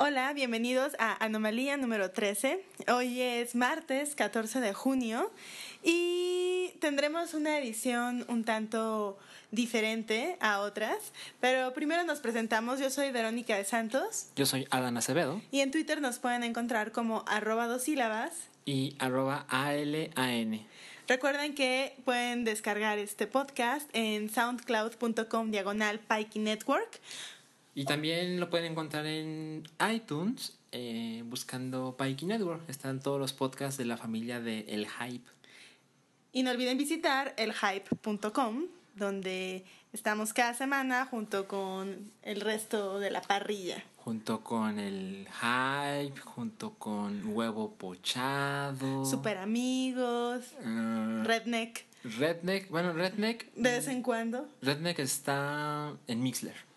Hola, bienvenidos a Anomalía número 13. Hoy es martes 14 de junio y tendremos una edición un tanto diferente a otras, pero primero nos presentamos. Yo soy Verónica de Santos. Yo soy Adán Acevedo. Y en Twitter nos pueden encontrar como arroba dos sílabas. Y arroba ALAN. Recuerden que pueden descargar este podcast en soundcloud.com diagonal Network y también lo pueden encontrar en iTunes eh, buscando Pikey Network. Están todos los podcasts de la familia de El Hype. Y no olviden visitar elhype.com, donde estamos cada semana junto con el resto de la parrilla. Junto con el Hype, junto con Huevo Pochado. Super Amigos. Ah. Redneck. Redneck, bueno, Redneck. De vez en cuando. Redneck está en Mixler.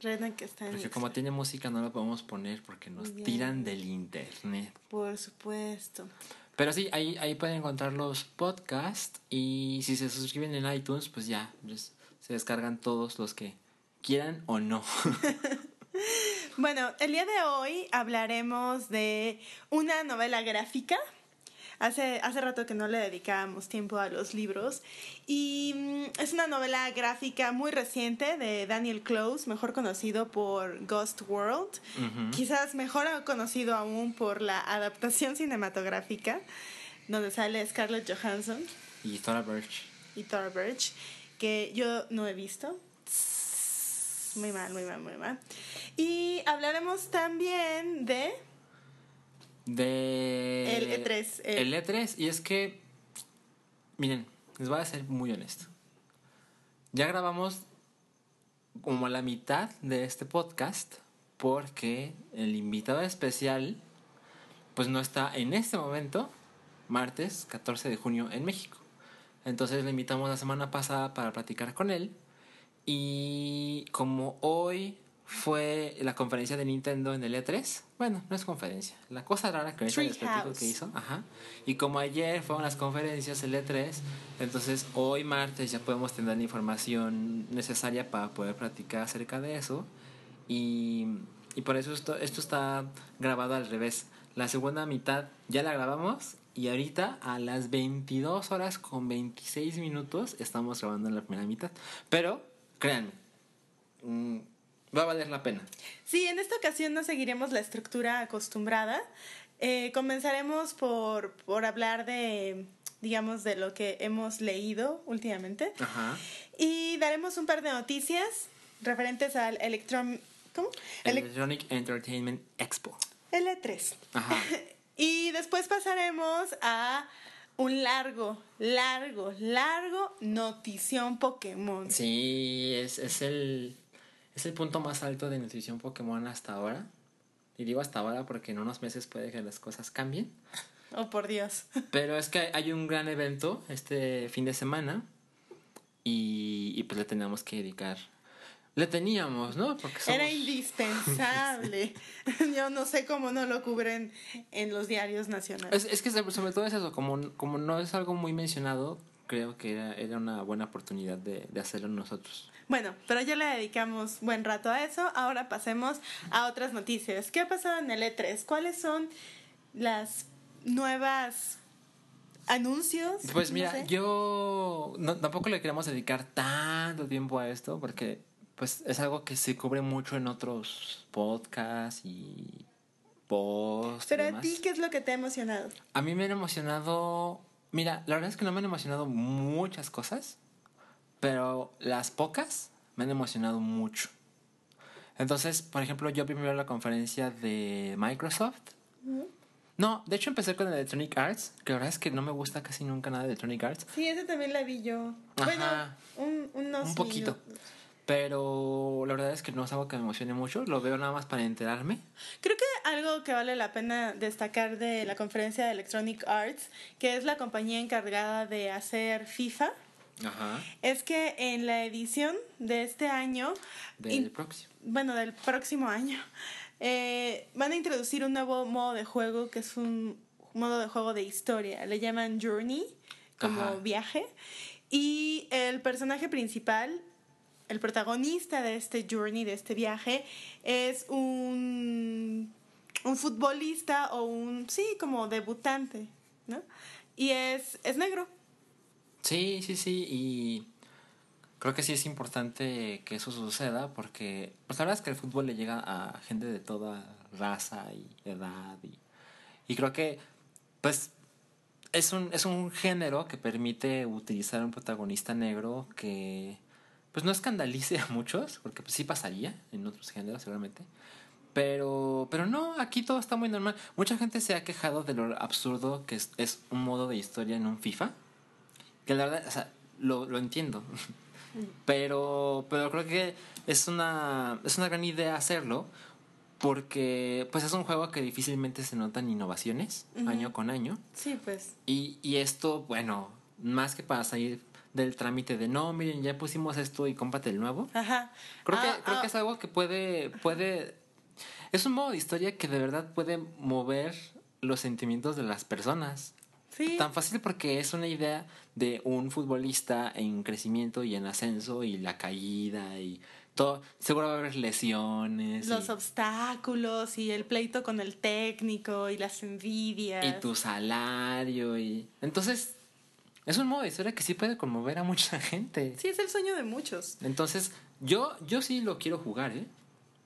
Redneck está en Porque como tiene música no lo podemos poner porque nos tiran del internet. Por supuesto. Pero sí, ahí, ahí pueden encontrar los podcasts y si se suscriben en iTunes, pues ya, pues, se descargan todos los que quieran o no. bueno, el día de hoy hablaremos de una novela gráfica Hace, hace rato que no le dedicábamos tiempo a los libros. Y mm, es una novela gráfica muy reciente de Daniel Close, mejor conocido por Ghost World. Quizás mejor conocido aún por la adaptación cinematográfica, donde sale Scarlett Johansson. Y Thora Birch. Y Thora Birch, que yo no he visto. Muy mal, muy mal, muy mal. Y hablaremos también de de... El E3. El, E3. Y es que, miren, les voy a ser muy honesto. Ya grabamos como la mitad de este podcast porque el invitado especial pues no está en este momento, martes 14 de junio en México. Entonces le invitamos la semana pasada para platicar con él y como hoy fue la conferencia de Nintendo en el E3. Bueno, no es conferencia, la cosa rara que que hizo. Ajá. Y como ayer fueron las conferencias el E3, entonces hoy martes ya podemos tener la información necesaria para poder platicar acerca de eso. Y, y por eso esto, esto está grabado al revés. La segunda mitad ya la grabamos y ahorita a las 22 horas con 26 minutos estamos grabando en la primera mitad. Pero, créanme, mm, va a valer la pena. Sí, en esta ocasión no seguiremos la estructura acostumbrada. Eh, comenzaremos por, por hablar de digamos, de lo que hemos leído últimamente. Ajá. Y daremos un par de noticias referentes al Electron... ¿Cómo? Electronic Entertainment Expo. L3. Ajá. y después pasaremos a un largo, largo, largo notición Pokémon. Sí, es, es el es el punto más alto de nutrición Pokémon hasta ahora. Y digo hasta ahora porque en unos meses puede que las cosas cambien. Oh, por Dios. Pero es que hay un gran evento este fin de semana. Y, pues le tenemos que dedicar. Le teníamos, ¿no? Porque Era indispensable. Yo no sé cómo no lo cubren en los diarios nacionales. Es, es que sobre todo es eso, como, como no es algo muy mencionado, creo que era, era una buena oportunidad de, de, hacerlo nosotros. Bueno, pero ya le dedicamos buen rato a eso. Ahora pasemos a otras noticias. ¿Qué ha pasado en el E3? ¿Cuáles son las nuevas anuncios? Pues mira, yo tampoco le queremos dedicar tanto tiempo a esto porque pues es algo que se cubre mucho en otros podcasts y posts. Pero a ti, ¿qué es lo que te ha emocionado? A mí me han emocionado Mira, la verdad es que no me han emocionado muchas cosas, pero las pocas me han emocionado mucho. Entonces, por ejemplo, yo primero la conferencia de Microsoft. No, de hecho empecé con Electronic Arts, que la verdad es que no me gusta casi nunca nada de Electronic Arts. Sí, ese también la vi yo. Bueno, un, un poquito. Pero la verdad es que no es algo que me emocione mucho, lo veo nada más para enterarme. Creo que algo que vale la pena destacar de la conferencia de Electronic Arts, que es la compañía encargada de hacer FIFA, es que en la edición de este año... Del próximo. Bueno, del próximo año. Eh, van a introducir un nuevo modo de juego que es un modo de juego de historia. Le llaman Journey, como viaje. Y el personaje principal el protagonista de este journey, de este viaje, es un, un futbolista o un, sí, como debutante, ¿no? Y es, es negro. Sí, sí, sí, y creo que sí es importante que eso suceda porque, pues la verdad es que el fútbol le llega a gente de toda raza y edad y, y creo que, pues, es un, es un género que permite utilizar un protagonista negro que pues no escandalice a muchos, porque pues sí pasaría en otros géneros seguramente. Pero, pero no, aquí todo está muy normal. Mucha gente se ha quejado de lo absurdo que es, es un modo de historia en un FIFA. Que la verdad, o sea, lo, lo entiendo. pero, pero creo que es una, es una gran idea hacerlo porque pues es un juego que difícilmente se notan innovaciones año con año. Sí, pues. Y, y esto, bueno, más que para salir del trámite de no, miren, ya pusimos esto y cómpate el nuevo. Ajá. Creo, que, Ah, creo ah, que es algo que puede, puede. Es un modo de historia que de verdad puede mover los sentimientos de las personas. Sí. Tan fácil porque es una idea de un futbolista en crecimiento y en ascenso y la caída y todo. Seguro va a haber lesiones. Los y- obstáculos y el pleito con el técnico y las envidias. y tu salario y entonces es un modo de historia que sí puede conmover a mucha gente Sí, es el sueño de muchos. entonces yo yo sí lo quiero jugar eh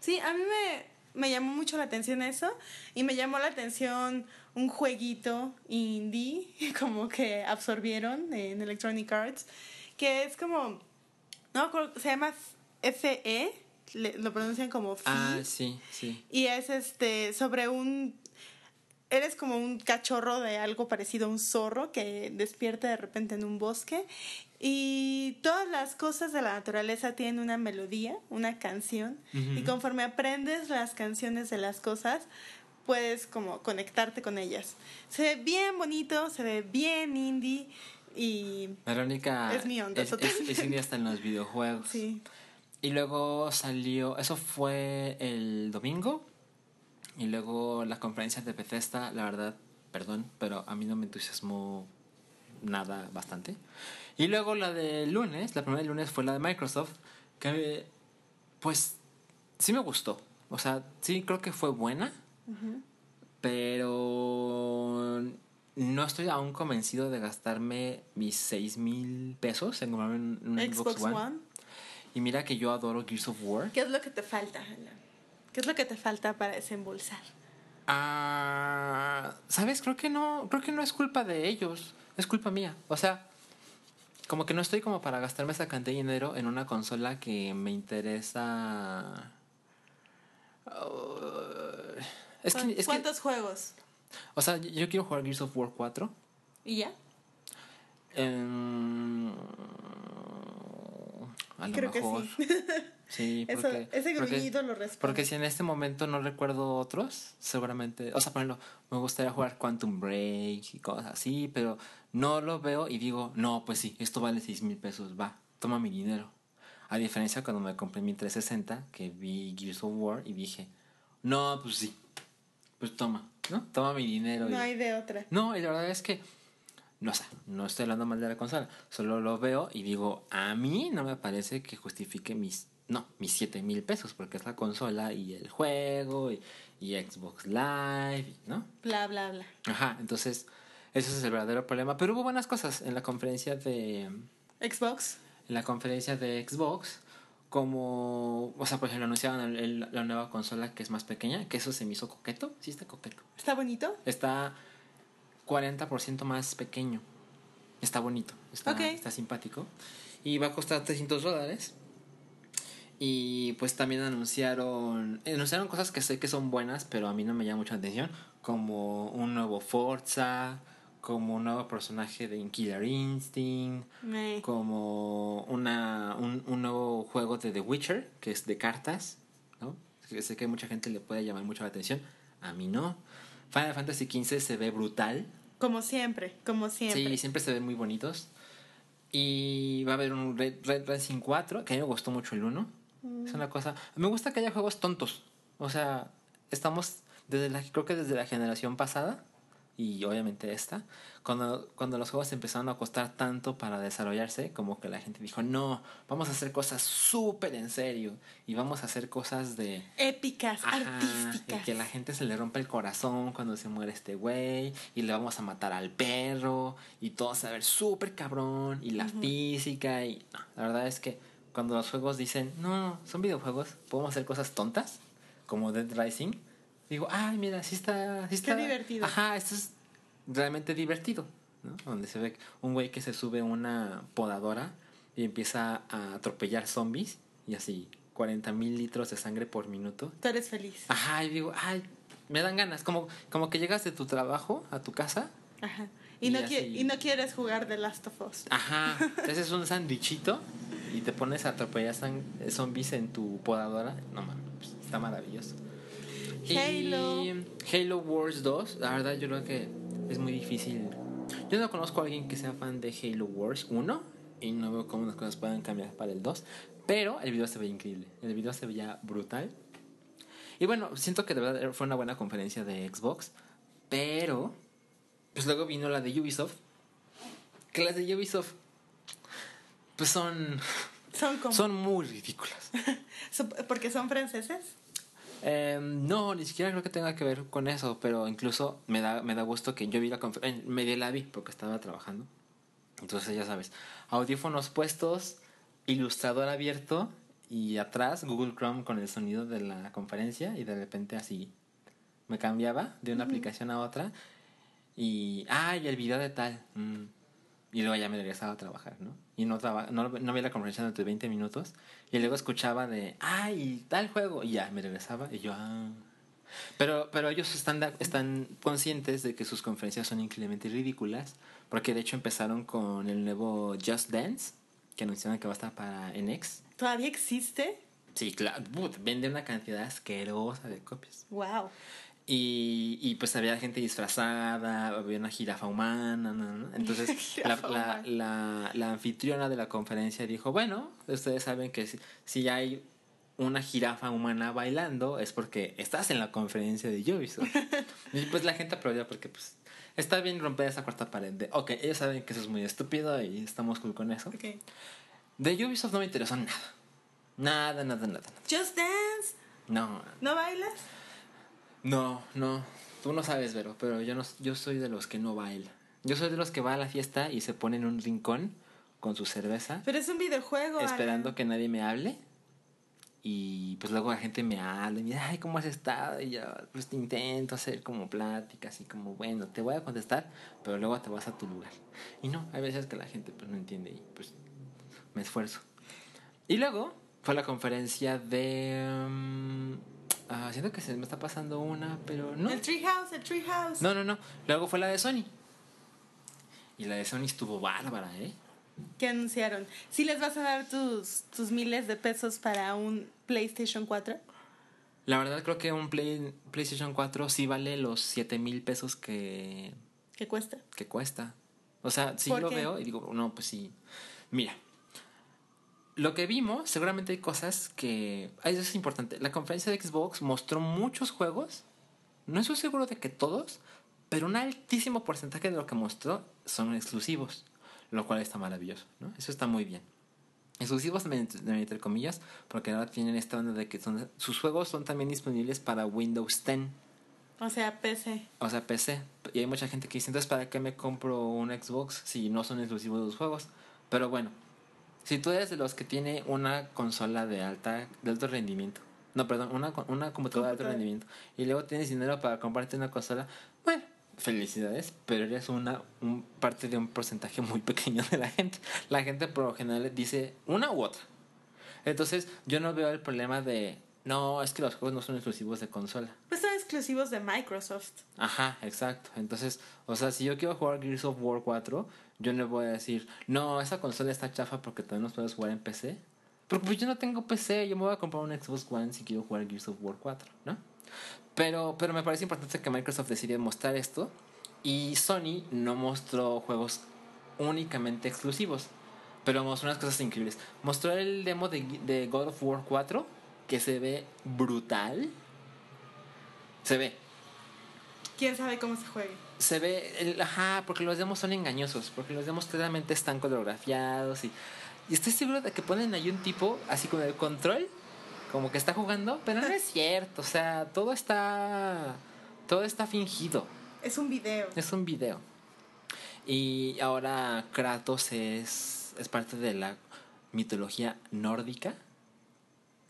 Sí, a mí me, me llamó mucho la atención eso y me llamó la atención un jueguito indie como que absorbieron en Electronic Arts que es como, no se llama FE, lo pronuncian como FI. ah sí sí. Y es este sobre un eres como un cachorro de algo parecido a un zorro que despierta de repente en un bosque. Y todas las cosas de la naturaleza tienen una melodía, una canción. Y conforme aprendes las canciones de las cosas puedes como conectarte con ellas. Se ve bien bonito, se ve bien indie y Verónica Es mi onda, es, es, es indie hasta en los videojuegos sí. y luego salió eso fue el domingo y luego la conferencia de Bethesda la verdad perdón pero a mí no me entusiasmó nada bastante y luego la de lunes la primera de lunes fue la de Microsoft que pues sí me gustó o sea sí creo que fue buena pero no estoy aún convencido de gastarme mis seis mil pesos en comprarme un, un Xbox One. y mira que yo adoro Gears of War ¿Qué es lo que te falta, Alan? ¿Qué es lo que te falta para desembolsar? Ah, ¿sabes? Creo que no, creo que no es culpa de ellos, es culpa mía. O sea, como que no estoy como para gastarme esa cantidad de dinero en una consola que me interesa. Uh, es que, es que, ¿Cuántos juegos? o sea, yo- quiero jugar Gears of War 4. ¿Y ya? Em, a lo Creo que mejor. sí. Sí, Eso, porque, ese gruñido lo responde. Porque si en este momento no recuerdo otros, seguramente, o sea, por ejemplo, me gustaría jugar Quantum Break y cosas así, pero no lo veo y digo, no, pues sí, esto vale 6 mil pesos, va, toma mi dinero. A diferencia cuando me compré mi 360, que vi Gears of War y dije, no, pues sí, pues toma, ¿no? Toma mi dinero. No y- hay de otra. no, y la verdad es que, no sé, no estoy hablando mal de la consola, solo lo veo y digo, a mí no me parece que justifique mis, no, mis 7 mil pesos, porque es la consola y el juego y, y Xbox Live, ¿no? Bla, bla, bla. Ajá, entonces, ese es el verdadero problema. Pero hubo buenas cosas en la conferencia de, en Xbox. la conferencia de Xbox. Como, o sea, por ejemplo, anunciaban el- el- la nueva consola que es más pequeña, que eso se me hizo coqueto, sí está coqueto. ¿Está bonito? Está 40% más pequeño. Está bonito, está, está simpático. Y va a costar 300 dólares. Y pues también anunciaron, anunciaron cosas que sé que son buenas, pero a mí no me llama mucha atención. Como un nuevo Forza, como un nuevo personaje de Killer Instinct, Me. como una, un, un nuevo juego de The Witcher, que es de cartas, ¿no? Sé que a mucha gente le puede llamar mucho la atención, a mí no. Final Fantasy XV se ve brutal, Como siempre, como siempre. sí, siempre se ven muy bonitos. Y va a haber un Red, Red Racing 4, que a mí me gustó mucho el 1. Es una cosa... Me gusta que haya juegos tontos. O sea, estamos desde la, creo que desde la generación pasada y obviamente esta, cuando, cuando los juegos empezaron a costar tanto para desarrollarse, como que la gente dijo, no, vamos a hacer cosas súper en serio y vamos a hacer cosas de... Épicas, artísticas. Y que la gente se le rompe el corazón cuando se muere este güey y le vamos a matar al perro y todo se va a ver súper cabrón y la física y... No, la verdad es que cuando los juegos dicen, no, son videojuegos, podemos hacer cosas tontas, como Dead Rising digo, ay, mira, sí está, sí está. Qué divertido. Ajá, esto es realmente divertido, ¿no? Donde se ve un güey que se sube una podadora y empieza a atropellar zombies y así 40 mil litros de sangre por minuto. Tú eres feliz. Ajá, y digo, ay, me dan ganas. Como, como que llegas de tu trabajo a tu casa. Ajá. Y, no, y no quieres jugar The Last of Us. Ajá. Entonces es un sandwichito y te pones a atropellar zombies en tu podadora. No mames, está maravilloso. Halo. Y Halo Wars 2, la verdad yo creo que es muy difícil. Yo no conozco a alguien que sea fan de Halo Wars 1 y no veo cómo las cosas puedan cambiar para el 2, pero el video se ve increíble. El video se veía brutal. Y bueno, siento que de verdad fue una buena conferencia de Xbox, pero pues luego vino la de Ubisoft. Que las de Ubisoft pues son son, son muy ridículas. ¿Porque son franceses? Em, no, ni siquiera creo que tenga que ver con eso, pero incluso me da, me da gusto que yo vi la conferencia, medio la vi porque estaba trabajando. Entonces ya sabes, audífonos puestos, ilustrador abierto y atrás Google Chrome con el sonido de la conferencia y de repente así me cambiaba de una aplicación a otra y, ay, el video de tal. Mm, y luego ya me regresaba a trabajar, ¿no? Y no, traba, no, no vi la conversación durante 20 minutos. Y luego escuchaba de, ay, tal juego. Y ya me regresaba. Y yo, ah. Pero, pero ellos están, están conscientes de que sus conferencias son increíblemente ridículas. Porque de hecho empezaron con el nuevo Just Dance, que anunciaron que va a estar para NX. ¿Todavía existe? Sí, claro. vende una cantidad asquerosa de copias. Wow. Y, y pues había gente disfrazada, había una jirafa humana, ¿no? Entonces la, la, la, la, anfitriona de la conferencia dijo, bueno, ustedes saben que si, si, hay una jirafa humana bailando es porque estás en la conferencia de Ubisoft. y pues la gente aplaudió porque pues está bien romper esa cuarta pared de, ok, ellos saben que eso es muy estúpido y estamos cool con eso. Okay. De Ubisoft no me interesó nada. Nada, nada, nada. nada. Just Dance. No. ¿No bailas? No, no. Tú no sabes, Vero, pero yo, no, yo soy de los que no baila. Yo soy de los que va a la fiesta y se pone en un rincón con su cerveza. Pero es un videojuego. Esperando que nadie me hable. Y pues luego la gente me habla y me dice, ay, ¿cómo has estado? Y yo pues intento hacer como pláticas y como, bueno, te voy a contestar, pero luego te vas a tu lugar. Y no, hay veces que la gente pues no entiende y pues me esfuerzo. Y luego fue la conferencia de... Um, Ah, siento que se me está pasando una, pero no. El Treehouse, el Treehouse. No, no, no. Luego fue la de Sony. Y la de Sony estuvo bárbara, ¿eh? ¿Qué anunciaron? ¿Sí les vas a dar tus, tus miles de pesos para un PlayStation 4? La verdad creo que un Play, PlayStation 4 sí vale los 7 mil pesos que... ¿Qué cuesta? Que cuesta. O sea, sí lo veo y digo, no, pues sí. Mira, lo que vimos, seguramente hay cosas que... Eso es importante. La conferencia de Xbox mostró muchos juegos. No estoy seguro de que todos, pero un altísimo porcentaje de lo que mostró son exclusivos. Lo cual está maravilloso, ¿no? Eso está muy bien. Exclusivos entre comillas, porque ahora tienen esta onda de que son, sus juegos son también disponibles para Windows 10. O sea, PC. O sea, PC. Y hay mucha gente que dice, entonces, ¿para qué me compro un Xbox si no son exclusivos los juegos? Pero bueno, si tú eres de los que tiene una consola de alta de alto rendimiento, no, perdón, una, una computadora de alto rendimiento y luego tienes dinero para comprarte una consola, bueno, felicidades, pero eres una un, parte de un porcentaje muy pequeño de la gente. La gente por lo general dice una u otra. Entonces, yo no veo el problema de no, es que los juegos no son exclusivos de consola. Pues son exclusivos de Microsoft. Ajá, exacto. Entonces, o sea, si yo quiero jugar Gears of War 4, yo no voy a decir, no, esa consola está chafa porque todavía no puedes jugar en PC. Porque pues yo no tengo PC, yo me voy a comprar un Xbox One si quiero jugar Gears of War 4, ¿no? Pero, pero me parece importante que Microsoft decida mostrar esto y Sony no mostró juegos únicamente exclusivos, pero mostró unas cosas increíbles. Mostró el demo de, de God of War 4 que se ve brutal. Se ve. ¿Quién sabe cómo se juegue? se ve, el, ajá, porque los demos son engañosos, porque los demos claramente están coreografiados y, y estoy seguro de que ponen ahí un tipo así con el control, como que está jugando, pero no es cierto, o sea, todo está, todo está fingido. Es un video. Es un video. Y ahora Kratos es, es parte de la mitología nórdica.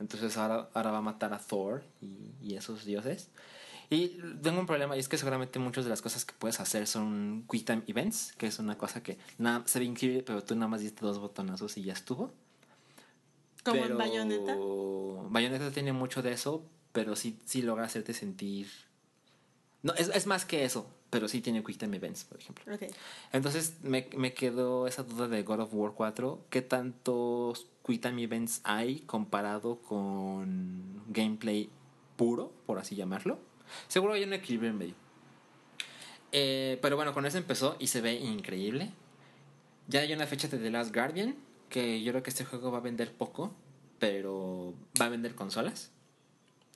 Entonces ahora, ahora va a matar a Thor y, y esos dioses. Y tengo un problema y es que seguramente muchas de las cosas que puedes hacer son quick time events, que es una cosa que nada, se ve increíble, pero tú nada más diste dos botonazos y ya estuvo. Como en Bayonetta. Bayonetta tiene mucho de eso, pero sí, sí logra hacerte sentir. No, es, es más que eso, pero sí tiene quick time events, por ejemplo. Ok. Entonces me, me quedó esa duda de God of War 4. ¿Qué tantos quick time events hay comparado con gameplay puro, por así llamarlo? Seguro hay un equilibrio en medio. Eh, pero bueno, con eso empezó y se ve increíble. Ya hay una fecha de The Last Guardian, que yo creo que este juego va a vender poco, pero va a vender consolas.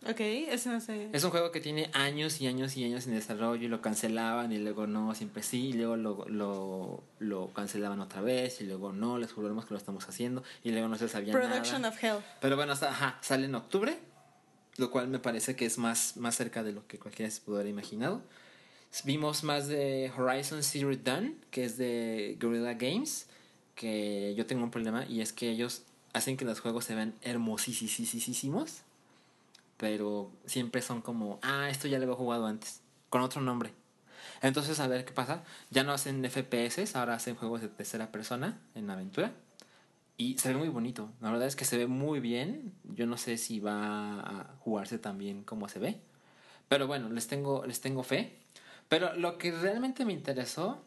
Ok, eso no sé. Es un juego que tiene años y años y años en desarrollo y lo cancelaban y luego no, siempre sí, y luego lo, lo, lo cancelaban otra vez y luego no, les juramos que lo estamos haciendo y luego no se sabía Production nada. of Hell. Pero bueno, ajá, sale en octubre, lo cual me parece que es más, más cerca de lo que cualquiera se pudo haber imaginado. Vimos más de Horizon Zero Dawn, que es de Guerrilla Games, que yo tengo un problema y es que ellos hacen que los juegos se vean hermosísimos, pero siempre son como, ah, esto ya lo había jugado antes, con otro nombre. Entonces, a ver qué pasa. Ya no hacen FPS, ahora hacen juegos de tercera persona en aventura. Y se ve muy bonito. La verdad es que se ve muy bien. Yo no sé si va a jugarse tan bien como se ve. Pero bueno, les tengo, les tengo fe. Pero lo que realmente me interesó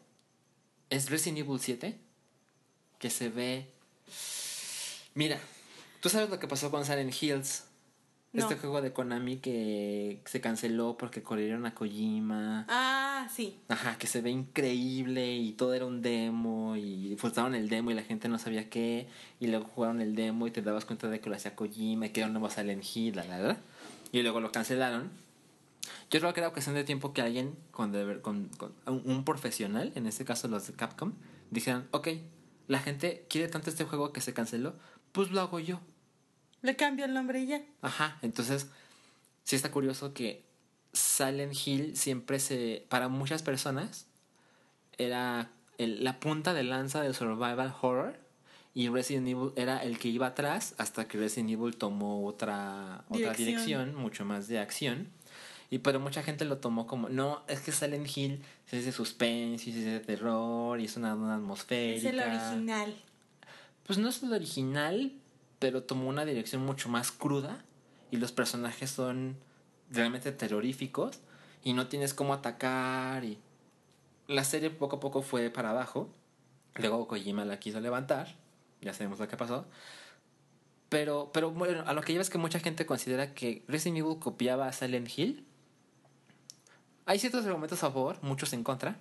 es Resident Evil 7. Que se ve. Mira, tú sabes lo que pasó con Silent Hills. No. Este juego de Konami que se canceló porque corrieron a Kojima. Ah, sí. Ajá, que se ve increíble y todo era un demo y forzaron el demo y la gente no sabía qué y luego jugaron el demo y te dabas cuenta de que lo hacía Kojima y que era un nuevo Silent Hill, la, la, la, y luego lo cancelaron. Yo creo que era cuestión de tiempo que alguien con, con, con un, un profesional, en este caso los de Capcom, dijeran, ok, la gente quiere tanto este juego que se canceló, pues lo hago yo. Le cambio el nombre y ya. Ajá, entonces sí está curioso que Silent Hill siempre se, para muchas personas, era el- la punta de lanza del survival horror y Resident Evil era el que iba atrás hasta que Resident Evil tomó otra, otra Dirección. dirección, mucho más de acción. Y pero mucha gente lo tomó como, no, es que Silent Hill es de suspense, y es de terror, y es una, una Es el original. Pues no es el original, pero tomó una dirección mucho más cruda y los personajes son realmente terroríficos y no tienes cómo atacar y la serie poco a poco fue para abajo. Luego Kojima la quiso levantar, ya sabemos lo que pasó. Pero, pero bueno, a lo que lleva es que mucha gente considera que Resident Evil copiaba a Silent Hill. Hay ciertos argumentos a favor, muchos en contra.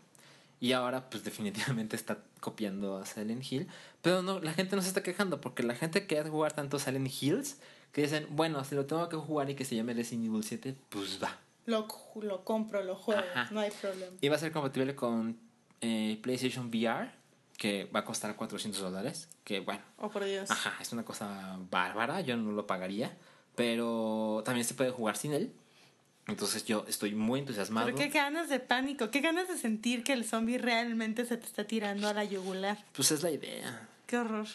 Y ahora, pues definitivamente está copiando a Silent Hill. Pero no, la gente no se está quejando porque la gente que hace jugar tanto Silent Hills que dicen, bueno, si lo tengo que jugar y que se llame Resident Evil 7, pues va. Lo, lo compro, lo juego. Ajá. No hay problema. Y va a ser compatible con eh, PlayStation VR, que va a costar 400 dólares. Que bueno, Oh, por Dios. ajá, es una cosa bárbara, yo no lo pagaría. Pero también se puede jugar sin él. Entonces yo estoy muy entusiasmado. Pero qué ganas de pánico, qué ganas de sentir que el zombie realmente se te está tirando a la yugular. Pues es la idea. Qué horror.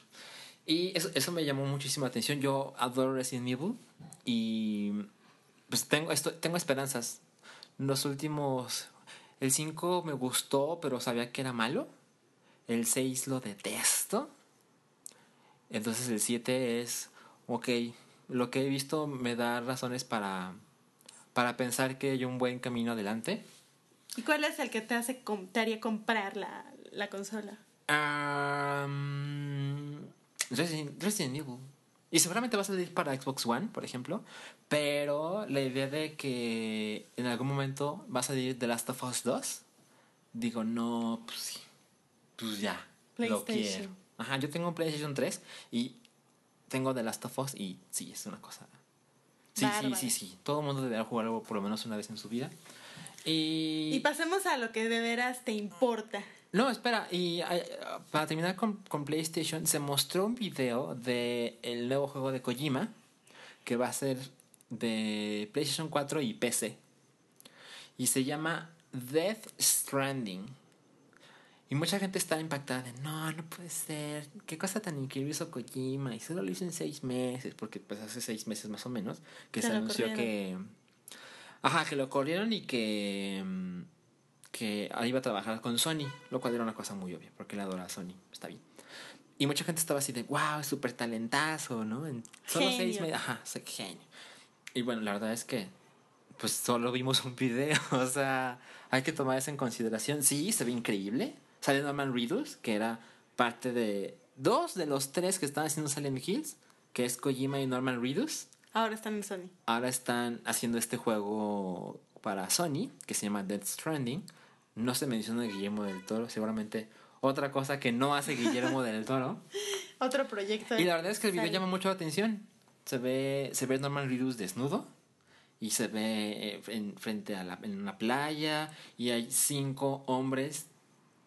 Y eso, eso me llamó muchísima atención. Yo adoro Resident Evil y pues tengo, esto, tengo esperanzas. Los últimos... El 5 me gustó, pero sabía que era malo. El 6 lo detesto. Entonces el 7 es, ok, lo que he visto me da razones para, para pensar que hay un buen camino adelante. ¿Y cuál es el que te hace te haría comprar la, la consola? Um, Resident, Resident Evil. Y seguramente va a salir para Xbox One, por ejemplo. Pero la idea de que en algún momento va a salir The Last of Us 2. Digo, no, pues sí. Pues ya. Lo PlayStation. quiero. Ajá, yo tengo un PlayStation 3 y tengo The Last of Us y sí, es una cosa. Sí, sí, sí, sí. Todo el mundo debería jugar algo por lo menos una vez en su vida. Y... Y pasemos a lo que de veras te importa. No, espera, y eh, para terminar con, con PlayStation, se mostró un video de el nuevo juego de Kojima, que va a ser de PlayStation 4 y PC. Y se llama Death Stranding. Y mucha gente está impactada de, no, no puede ser, qué cosa tan increíble hizo Kojima. Y solo lo hizo en seis meses, porque pues hace seis meses más o menos, que Se se anunció que... Ajá, que lo corrieron y que... que iba a trabajar con Sony, lo cual era una cosa muy obvia, porque él adora a Sony, está bien. Y mucha gente estaba así de, wow, súper talentazo, ¿no? En solo seis Genio. meses, ajá, genio. Y bueno, la verdad es que, pues solo vimos un video, o sea, hay que tomar eso en consideración. Sí, se ve increíble. Sale Norman Reedus, que era parte de dos de los tres que estaban haciendo Silent Hills, que es Kojima y Norman Reedus. Ahora están en Sony. Ahora están haciendo este juego para Sony, que se llama Death Stranding. No se menciona Guillermo del Toro, seguramente otra cosa que no hace Guillermo del Toro. Otro proyecto. Y la verdad es que el video Sale. llama mucho la atención. Se ve, se ve Norman Reedus desnudo y se ve eh, en, frente a la, en una playa y hay cinco hombres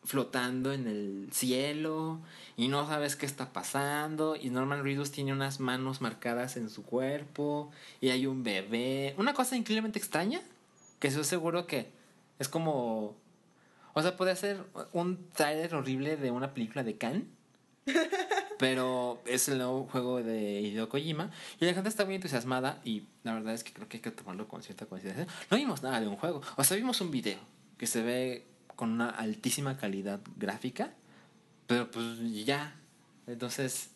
flotando en el cielo y no sabes qué está pasando y Norman Reedus tiene unas manos marcadas en su cuerpo y hay un bebé. Una cosa increíblemente extraña que estoy seguro que es como... O sea, puede ser un trailer horrible de una película de Khan. Pero es el nuevo juego de Hideo Kojima. Y la gente está muy entusiasmada. Y la verdad es que creo que hay que tomarlo con cierta consideración. No vimos nada de un juego. O sea, vimos un video que se ve con una altísima calidad gráfica. Pero pues ya. Entonces,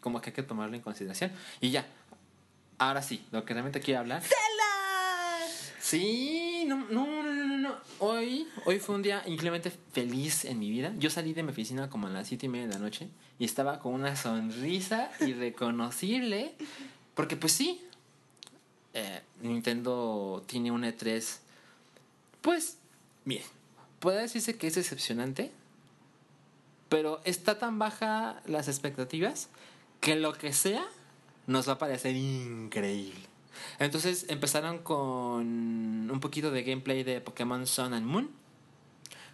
como que hay que tomarlo en consideración. Y ya. Ahora sí, lo que realmente quiero hablar. ¡Tela! Sí, no, no, no, no, no. Hoy, hoy fue un día increíblemente feliz en mi vida. Yo salí de mi oficina como a las siete y media de la noche y estaba con una sonrisa irreconocible. Porque pues sí, eh, Nintendo tiene un E3. Pues, miren, puede decirse que es decepcionante, pero está tan baja las expectativas que lo que sea nos va a parecer increíble. Entonces empezaron con un poquito de gameplay de Pokémon Sun and Moon.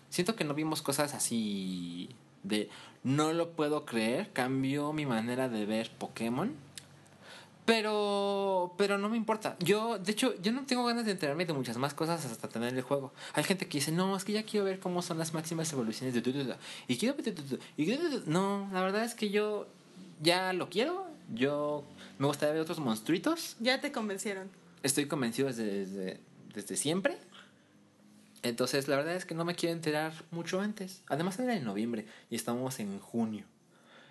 Siento que no vimos cosas así de no lo puedo creer, cambió mi manera de ver Pokémon. Pero pero no me importa. Yo de hecho yo no tengo ganas de enterarme de muchas más cosas hasta tener el juego. Hay gente que dice, "No, es que ya quiero ver cómo son las máximas evoluciones de tu, y quiero y quiero ver tu". no, la verdad es que yo ya lo quiero. Yo me gustaría ver otros monstruitos. Ya te convencieron. Estoy convencido desde, desde, desde siempre. Entonces, la verdad es que no me quiero enterar mucho antes. Además, era en noviembre y estamos en junio.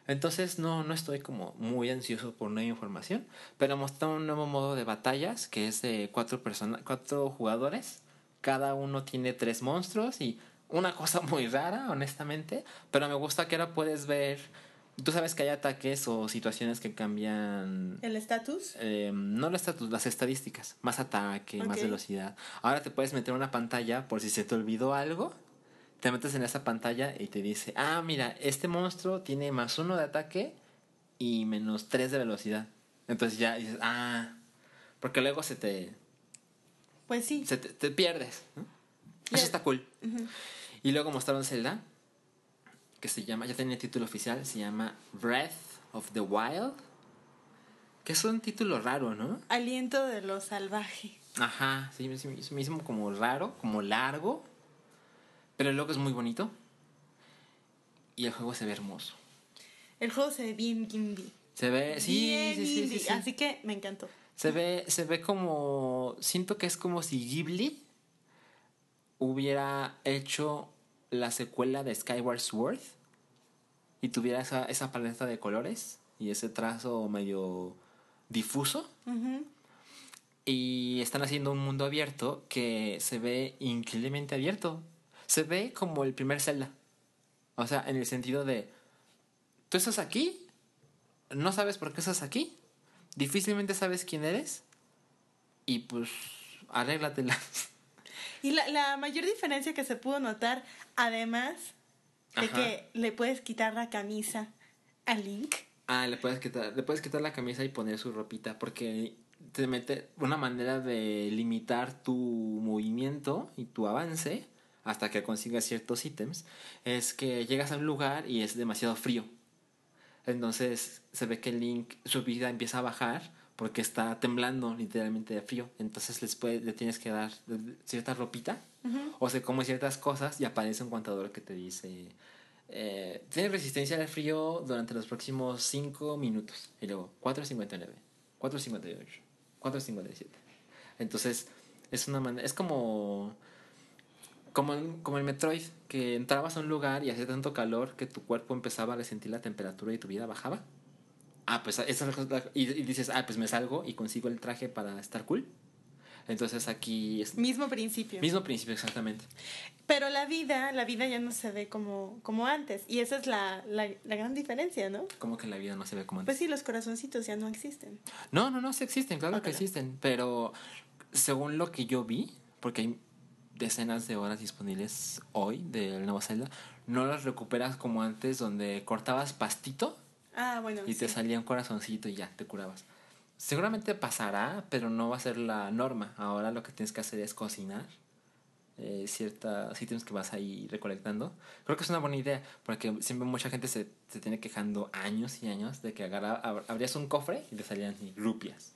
Entonces, no, no estoy como muy ansioso por nueva información. Pero mostraron un nuevo modo de batallas que es de cuatro, persona cuatro jugadores. Cada uno tiene tres monstruos y una cosa muy rara, honestamente. Pero me gusta que ahora puedes ver. Tú sabes que hay ataques o situaciones que cambian ¿El estatus? eh, no las, estatus- las estadísticas, más ataque, más velocidad. Ahora te puedes meter una pantalla por si se te olvidó algo. Te metes en esa pantalla y te dice, ah, mira, este monstruo tiene más uno de ataque y menos tres de velocidad. Entonces ya dices, ah, porque luego se te, Pues sí. se te, te pierdes. Eso está cool. Y luego mostraron Zelda, que se llama, ya tenía título oficial, se llama Breath of the Wild. Que es un título raro, ¿no? Aliento de lo salvaje. Ajá, sí, me hizo como raro, como largo. Pero luego es muy bonito. Y el juego se ve hermoso. El juego se ve bien indie. Se ve, sí, bien sí, sí, sí, indie. sí. Así que me encantó. Se ve, se ve como. Siento que es como si Ghibli hubiera hecho la secuela de Skyward Sword y tuviera esa, esa paleta de colores y ese trazo medio difuso. Y están haciendo un mundo abierto que se ve increíblemente abierto. Se ve como el primer Zelda. O sea, en el sentido de. Tú estás aquí, no sabes por qué estás aquí, difícilmente sabes quién eres, y pues arréglatela. Y la, la mayor diferencia que se pudo notar, además de Ajá. que le puedes quitar la camisa a Link. Ah, le puedes quitar, le puedes quitar la camisa y poner su ropita, porque te mete una manera de limitar tu movimiento y tu avance hasta que consigas ciertos ítems, es que llegas a un lugar y es demasiado frío. Entonces se ve que Link, su vida empieza a bajar porque está temblando literalmente de frío. Entonces les puede, le tienes que dar cierta ropita o se come ciertas cosas y aparece un contador que te dice, eh, tiene resistencia al frío durante los próximos 5 minutos. Y luego 4.59, 4.58, 4.57. Entonces es una manera, es como como, como el Metroid, que entrabas a un lugar y hacía tanto calor que tu cuerpo empezaba a resentir la temperatura y tu vida bajaba. Ah, pues esa es la cosa. Y, y dices, ah, pues me salgo y consigo el traje para estar cool. Entonces aquí es... Mismo principio. Mismo principio, exactamente. Pero la vida, la vida ya no se ve como, como antes. Y esa es la, la, la gran diferencia, ¿no? Como que la vida no se ve como antes. Pues sí, los corazoncitos ya no existen. No, no, no, sí existen, claro que existen. Pero según lo que yo vi, porque hay decenas de horas disponibles hoy del nuevo Zelda, no las recuperas como antes, donde cortabas pastito Ah, bueno. y te salía un corazoncito y ya te curabas. Seguramente pasará, pero no va a ser la norma. Ahora lo que tienes que hacer es cocinar eh, ciertos ítems que vas ahí recolectando. Creo que es una buena idea, porque siempre mucha gente se, se tiene quejando años y años de que agarra, ab- abrías un cofre y te salían rupias.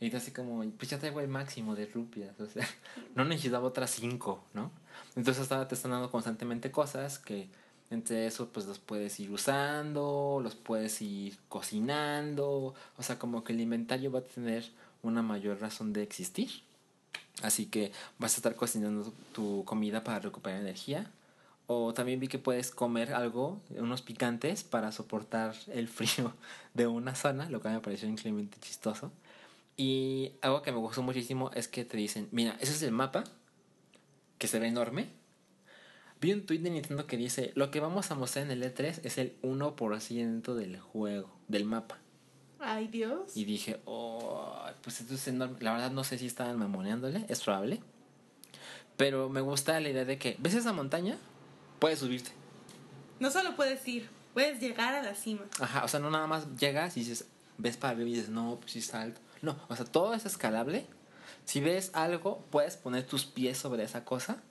Y así como, pues ya traigo el máximo de rupias, o sea, no necesitaba otras cinco, ¿no? Entonces ahora te están dando constantemente cosas que entre eso pues los puedes ir usando, los puedes ir cocinando, o sea, como que el inventario va a tener una mayor razón de existir. Así que vas a estar cocinando tu comida para recuperar energía. O también vi que puedes comer algo, unos picantes, para soportar el frío de una zona, lo cual me pareció increíblemente chistoso. Y algo que me gustó muchísimo es que te dicen, mira, ese es el mapa, que se ve enorme. Vi un tweet de Nintendo que dice, lo que vamos a mostrar en el E3 es el 1% del juego, del mapa. Ay, Dios. Y dije, oh, pues esto es enorme. La verdad no sé si estaban mamoneándole, es probable. Pero me gusta la idea de que, ¿ves esa montaña? Puedes subirte. No solo puedes ir, puedes llegar a la cima. Ajá, o sea, no nada más llegas y dices, ves para arriba y dices, no, pues sí está alto. No, o sea, todo es escalable. Si ves algo, puedes poner tus pies sobre esa cosa.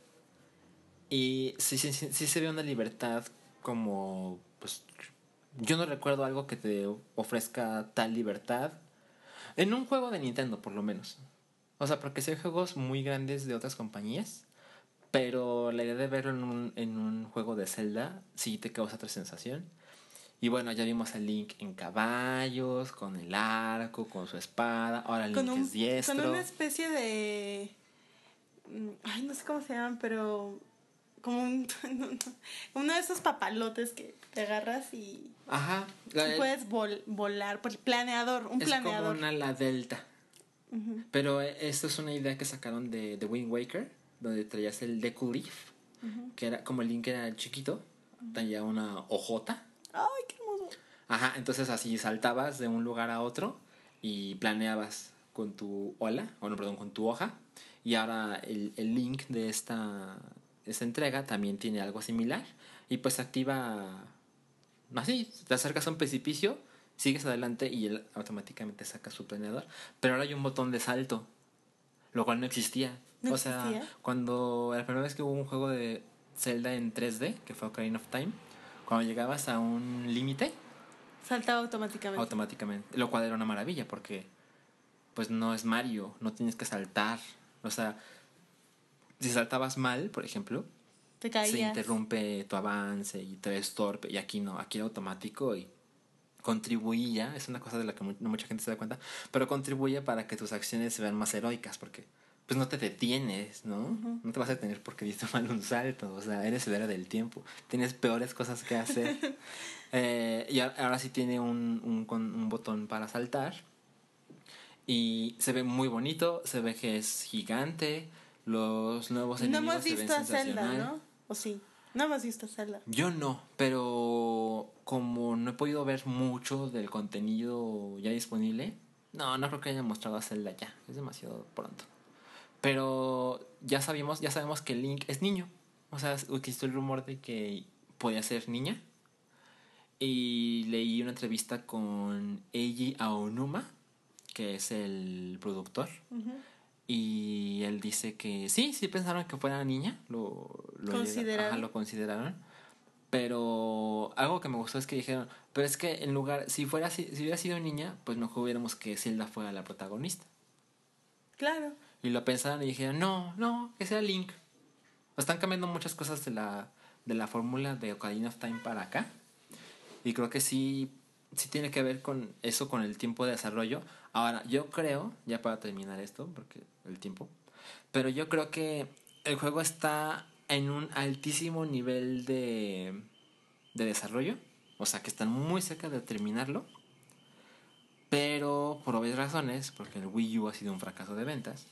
Y sí, sí, se ve una libertad como, pues, yo no recuerdo algo que te ofrezca tal libertad. En un juego de Nintendo, por lo menos. O sea, porque sí hay juegos muy grandes de otras compañías. Pero la idea de verlo en un, en un juego de Zelda sí te causa otra sensación. Y bueno, ya vimos a Link en caballos, con el arco, con su espada. Ahora Link Con, un, es diestro. con una especie de... mm, Ay, no sé cómo se llaman, pero... Como un, no, no, como uno de esos papalotes que te agarras y, Ajá. la- y puedes vol- volar por planeador, un es planeador. como una la delta. Pero eh, esto es una idea que sacaron de, de Wind Waker, donde traías el Deku Leaf, que era como el Link era chiquito, tenía una hojota. Ay, qué hermoso. Ajá, entonces así saltabas de un lugar a otro y planeabas con tu ola, o no, perdón, con tu hoja. Y ahora el, el link de esta, esta entrega también tiene algo similar. Y pues activa así, te acercas a un precipicio, sigues adelante y él automáticamente saca su planeador. Pero ahora hay un botón de salto, lo cual no existía. ¿No o sea, existía? cuando la primera vez que hubo un juego de Zelda en 3D, que fue Ocarina of Time, cuando llegabas a un límite, Saltaba automáticamente. automáticamente. Lo cual era una maravilla porque pues no es Mario, no tienes que saltar. O sea, si saltabas mal, por ejemplo, te se interrumpe tu avance y te ves torpe. Y aquí no, aquí era automático y contribuía, es una cosa de la que no mucha gente se da cuenta, pero contribuye para que tus acciones se vean más heroicas porque pues no te detienes, ¿no? No te vas a detener porque diste mal un salto, o sea, eres el héroe del tiempo, tienes peores cosas que hacer. Eh, y ahora sí tiene un, un, con- un botón para saltar. Y se ve muy bonito, se ve que es gigante. Los nuevos No enemigos hemos se ven visto a Zelda. ¿no? ¿O sí? No hemos visto a Zelda. Yo no, pero como no he podido ver mucho del contenido ya disponible, no, no creo que hayan mostrado a Zelda ya, es demasiado pronto. Pero ya sabíamos, ya sabemos que Link es niño. O sea, existió el rumor de que podía ser niña. Y leí una entrevista con Eiji Aonuma, que es el productor. Y él dice que sí, sí pensaron que fuera niña, lo, lo, Consideraron. ajá, lo consideraron. Pero algo que me gustó es que dijeron, pero es que en lugar, si fuera si, si hubiera sido niña, pues mejor hubiéramos que Zelda fuera la protagonista. Claro. Y lo pensaron y dijeron, no, no, que sea Link. Están cambiando muchas cosas de la, de la fórmula de Ocarina of Time para acá. Y creo que sí, sí tiene que ver con eso, con el tiempo de desarrollo. Ahora, yo creo, ya para terminar esto, porque el tiempo, pero yo creo que el juego está en un altísimo nivel de, de desarrollo. O sea, que están muy cerca de terminarlo. Pero por obvias razones, porque el Wii U ha sido un fracaso de ventas,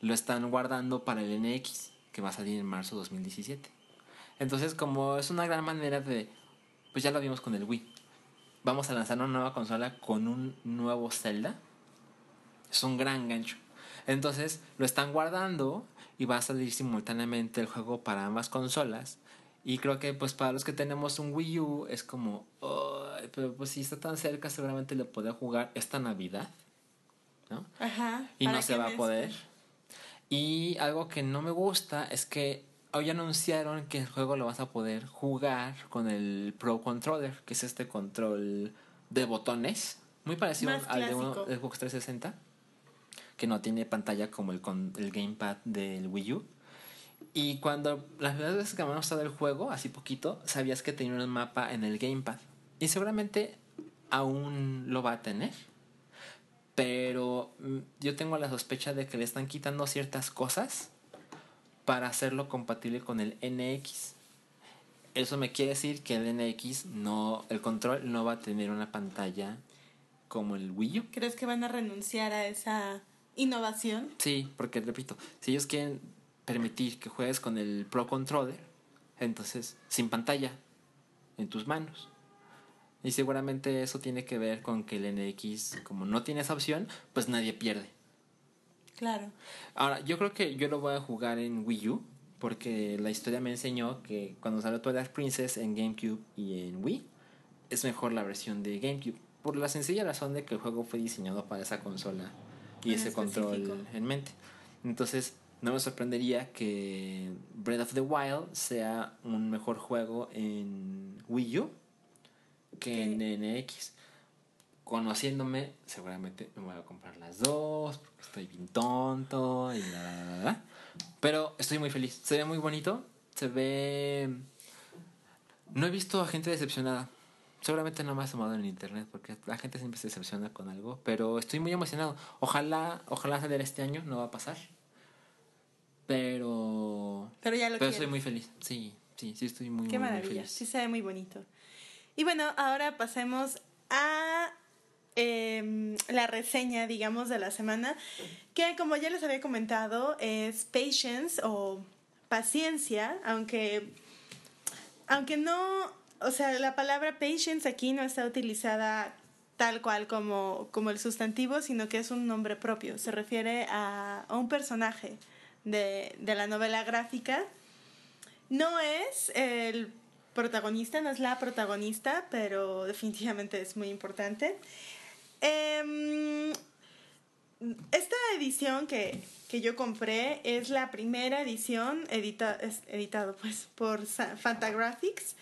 lo están guardando para el NX, que va a salir en marzo de 2017. Entonces, como es una gran manera de, pues ya lo vimos con el Wii, vamos a lanzar una nueva consola con un nuevo Zelda. Es un gran gancho. Entonces, lo están guardando y va a salir simultáneamente el juego para ambas consolas. Y creo que pues para los que tenemos un Wii U es como, "Ay, pero pues si está tan cerca seguramente lo podré jugar esta Navidad, ¿no? Ajá. Y ¿para no se va a poder. Y algo que no me gusta es que hoy anunciaron que el juego lo vas a poder jugar con el Pro Controller, que es este control de botones, muy parecido Más al de uno- clásico. Xbox 360, que no tiene pantalla como el, con, el gamepad del Wii U. Y cuando las primeras veces que me mostrado el juego, así poquito, sabías que tenía un mapa en el gamepad. Y seguramente aún lo va a tener. Pero mm, yo tengo la sospecha de que le están quitando ciertas cosas para hacerlo compatible con el NX. Eso me quiere decir que el NX no, el control no va a tener una pantalla como el Wii U. ¿Crees que van a renunciar a esa innovación? Sí, porque repito, si ellos quieren permitir que juegues con el Pro Controller, entonces sin pantalla en tus manos. Y seguramente eso tiene que ver con que el NX, como no tiene esa opción, pues nadie pierde. Claro. Ahora, yo creo que yo lo voy a jugar en Wii U, porque la historia me enseñó que cuando salió Twilight Princess en GameCube y en Wii, es mejor la versión de GameCube. Por la sencilla razón de que el juego fue diseñado para esa consola y En ese control en mente. Entonces, no me sorprendería que Breath of the Wild sea un mejor juego en Wii U que en NX. Conociéndome, seguramente me voy a comprar las dos, porque estoy bien tonto y la, la, la, la. Pero estoy muy feliz. Se ve muy bonito. Se ve. No he visto a gente decepcionada. Seguramente no me ha asomado en internet porque la gente siempre se decepciona con algo. Pero estoy muy emocionado. Ojalá, ojalá saliera este año, no va a pasar. Pero. Pero ya lo Pero quieres. estoy muy feliz. Sí, sí, sí, estoy muy, Qué muy, muy maravilla. feliz. Sí se ve muy bonito. Y bueno, ahora pasemos a em, la reseña, digamos, de la semana, que como ya les había comentado, es Patience o Paciencia, aunque, aunque no, o sea, la palabra Patience aquí no está utilizada tal cual como, como el sustantivo, sino que es un nombre propio. Se refiere a, a un personaje de, de la novela gráfica. No es el protagonista, no es la protagonista, pero definitivamente es muy importante. Em, esta edición que, que yo compré es la primera edición edita, editado pues por Fantagraphics.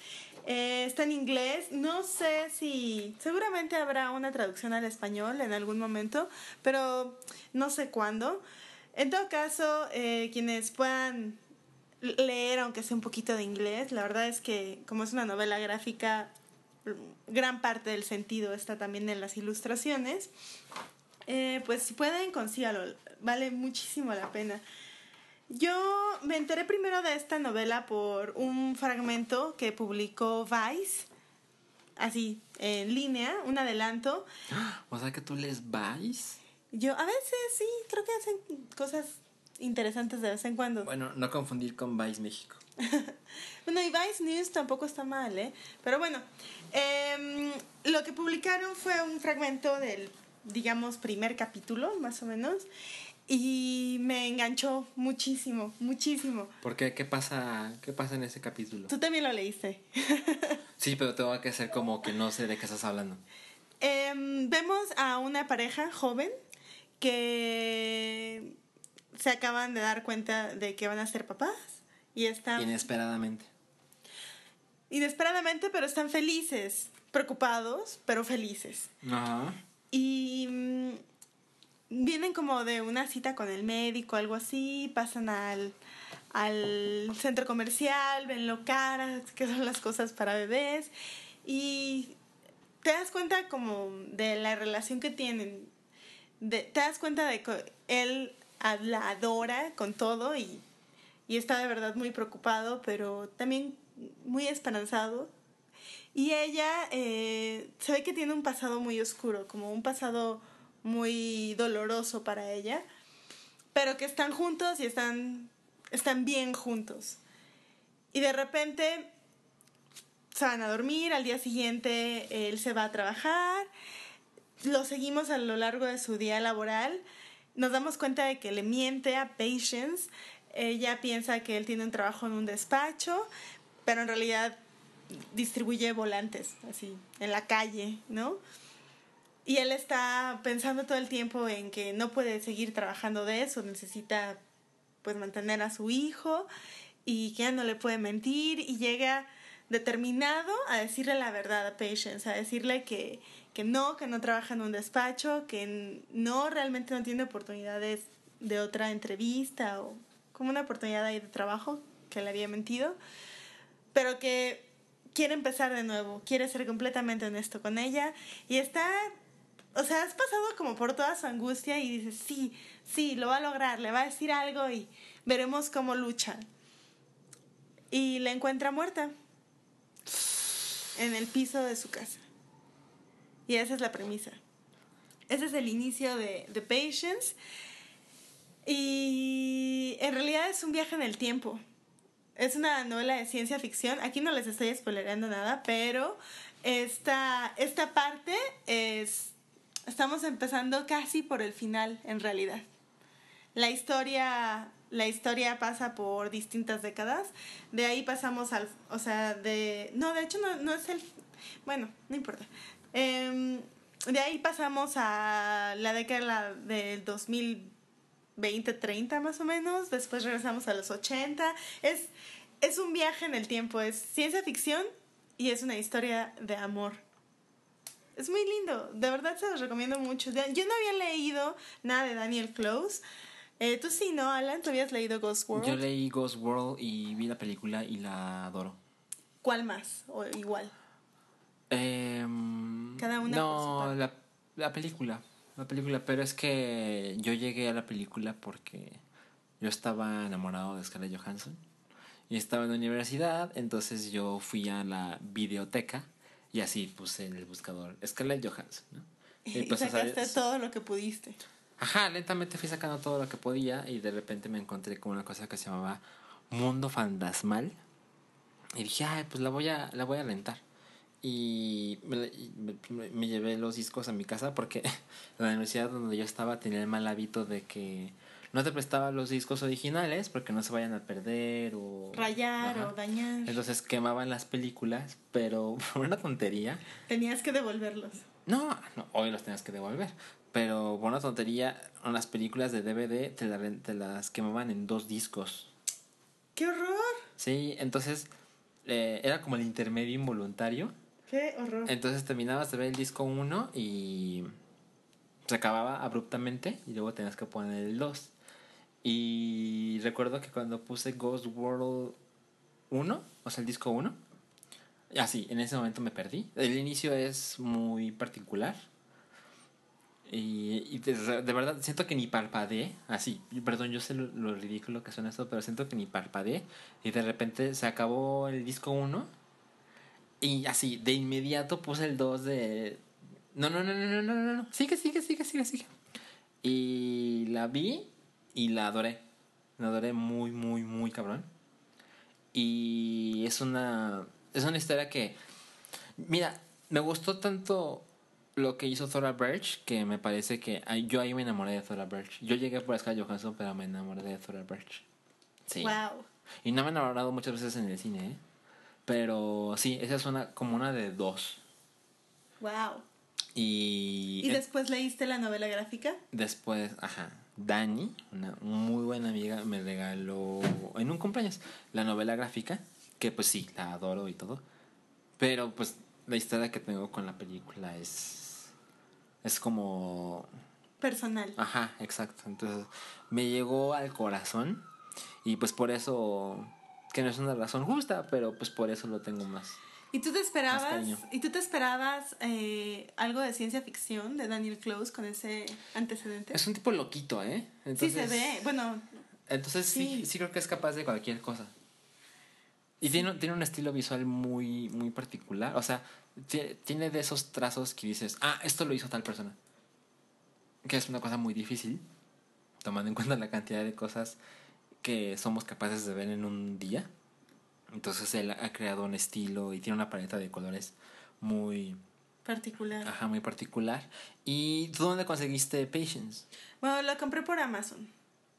Eh, está en inglés. No sé si. Seguramente habrá una traducción al español en algún momento, pero no sé cuándo. En todo caso, eh, quienes puedan leer, aunque sea un poquito de inglés, la verdad es que, como es una novela gráfica, gran parte del sentido está también en las ilustraciones. Eh, pues si pueden, consígalo. Vale muchísimo la pena. Yo me enteré primero de esta novela por un fragmento que publicó Vice, así, en línea, un adelanto. O sea que tú les vais. Yo a veces sí, creo que hacen cosas interesantes de vez en cuando. Bueno, no confundir con Vice México. Bueno, y Vice News tampoco está mal, ¿eh? Pero bueno, em, lo que publicaron fue un fragmento del, digamos, primer capítulo, más o menos, y me enganchó muchísimo, muchísimo. ¿Por qué? ¿Qué pasa, qué pasa en ese capítulo? Tú también lo leíste. Sí, pero tengo que hacer como que no sé de qué estás hablando. Em, vemos a una pareja joven que se acaban de dar cuenta de que van a ser papás y están Inesperadamente. inesperadamente, pero están felices, preocupados, pero felices. Ajá. Y mm, vienen como de una cita con el médico, algo así, pasan al, al centro comercial, ven lo caras, que son las cosas para bebés, y te das cuenta como de la relación que tienen. De, te das cuenta de que él la adora con todo y, y está de verdad muy preocupado, pero también muy esperanzado. Y ella eh, se ve que tiene un pasado muy oscuro, como un pasado muy doloroso para ella, pero que están juntos y están, están bien juntos. Y de repente se van a dormir, al día siguiente él se va a trabajar, lo seguimos a lo largo de su día laboral, nos damos cuenta de que le miente a Patience, ella piensa que él tiene un trabajo en un despacho, pero en realidad distribuye volantes así en la calle, ¿no? Y él está pensando todo el tiempo en que no puede seguir trabajando de eso, necesita pues mantener a su hijo y que ya no le puede mentir y llega determinado a decirle la verdad a Patience, a decirle que, que no, que no trabaja en un despacho, que no realmente no tiene oportunidades de otra entrevista o como una oportunidad ahí de trabajo que le había mentido, pero que quiere empezar de nuevo, quiere ser completamente honesto con ella y está, o sea, has pasado como por toda su angustia y dices, sí, sí, lo va a lograr, le va a decir algo y veremos cómo lucha. Y la encuentra muerta en el piso de su casa. Y esa es la premisa. Ese es el inicio de The Patience. Y en realidad es un viaje en el tiempo. Es una novela de ciencia ficción. Aquí no les estoy spoilerando nada, pero esta, esta parte es. Estamos empezando casi por el final, en realidad. La historia, la historia pasa por distintas décadas. De ahí pasamos al. O sea, de. No, de hecho, no, no es el. Bueno, no importa. Em, de ahí pasamos a la década del 2020, 30 más o menos. Después regresamos a los 80. Es, es un viaje en el tiempo. Es ciencia ficción y es una historia de amor. Es muy lindo. De verdad se los recomiendo mucho. Yo no había leído nada de Daniel Close. Eh, Tú sí, ¿no, Alan? ¿Tú habías leído Ghost World? Yo leí Ghost World y vi la película y la adoro. ¿Cuál más? O igual. Em, Cada una por su No, la, la película. La película, pero es que yo llegué a la película porque yo estaba enamorado de Scarlett Johansson y estaba en la universidad, entonces yo fui a la videoteca y así puse en el buscador Scarlett Johansson, ¿no? Y, pues, sacaste todo lo que pudiste. Ajá, lentamente fui sacando todo lo que podía y de repente me encontré con una cosa que se llamaba Mundo Fantasmal. Y dije, ay, pues la voy a, la voy a rentar. Y me, me- me llevé los discos a mi casa porque la universidad donde yo estaba tenía el mal hábito de que no te prestaba los discos originales porque no se vayan a perder o... Rayar Ajá. o dañar. Entonces quemaban las películas, pero por una tontería Tenías que devolverlos. no, no, hoy los tenías que devolver. Pero por una tontería, las películas de DVD te, la- te las quemaban en dos discos. ¡Qué horror! Sí, entonces eh, era como el intermedio involuntario. ¡Qué horror! Entonces terminabas de ver el disco 1 y se acababa abruptamente y luego tenías que poner el 2. Y recuerdo que cuando puse Ghost World 1, o sea, el disco 1, así, en ese momento me perdí. El inicio es muy particular. Y, y de, de verdad siento que ni parpadeé, así, perdón, yo sé lo, lo ridículo que suena esto, pero siento que ni parpadeé y de repente se acabó el disco 1 y así, de inmediato puse el 2 de... No, no, no, no, no, no, no, no, sigue, sigue, sigue, sigue, sigue. Y la vi y la adoré, la adoré muy, muy, muy cabrón. Y es una, es una historia que, mira, me gustó tanto lo que hizo Thora Birch que me parece que yo ahí me enamoré de Thora Birch. Yo llegué por Scarlett Johansson, pero me enamoré de Thora Birch. Sí. ¡Wow! Y no me he enamorado muchas veces en el cine, ¿eh? Pero sí, esa es una como una de dos. ¡Wow! Y, ¿Y después leíste la novela gráfica? Después, ajá, Dani, una muy buena amiga, me regaló en un cumpleaños la novela gráfica, que pues sí, la adoro y todo. Pero pues la historia que tengo con la película es. Es como. Personal. Ajá, exacto. Entonces me llegó al corazón y pues por eso. Que no es una razón justa, pero pues por eso lo tengo más. ¿Y tú te esperabas, ¿y tú te esperabas eh, algo de ciencia ficción de Daniel Close con ese antecedente? Es un tipo loquito, ¿eh? sí se ve, bueno. Entonces sí. sí, creo que es capaz de cualquier cosa. Y tiene, tiene un estilo visual muy, muy particular. O sea, tiene de esos trazos que dices, ah, esto lo hizo tal persona. Que es una cosa muy difícil, tomando en cuenta la cantidad de cosas que somos capaces de ver en un día. Entonces él ha creado un estilo y tiene una paleta de colores muy particular. Ajá, muy particular. ¿Y tú dónde conseguiste Patience? Bueno, lo compré por Amazon.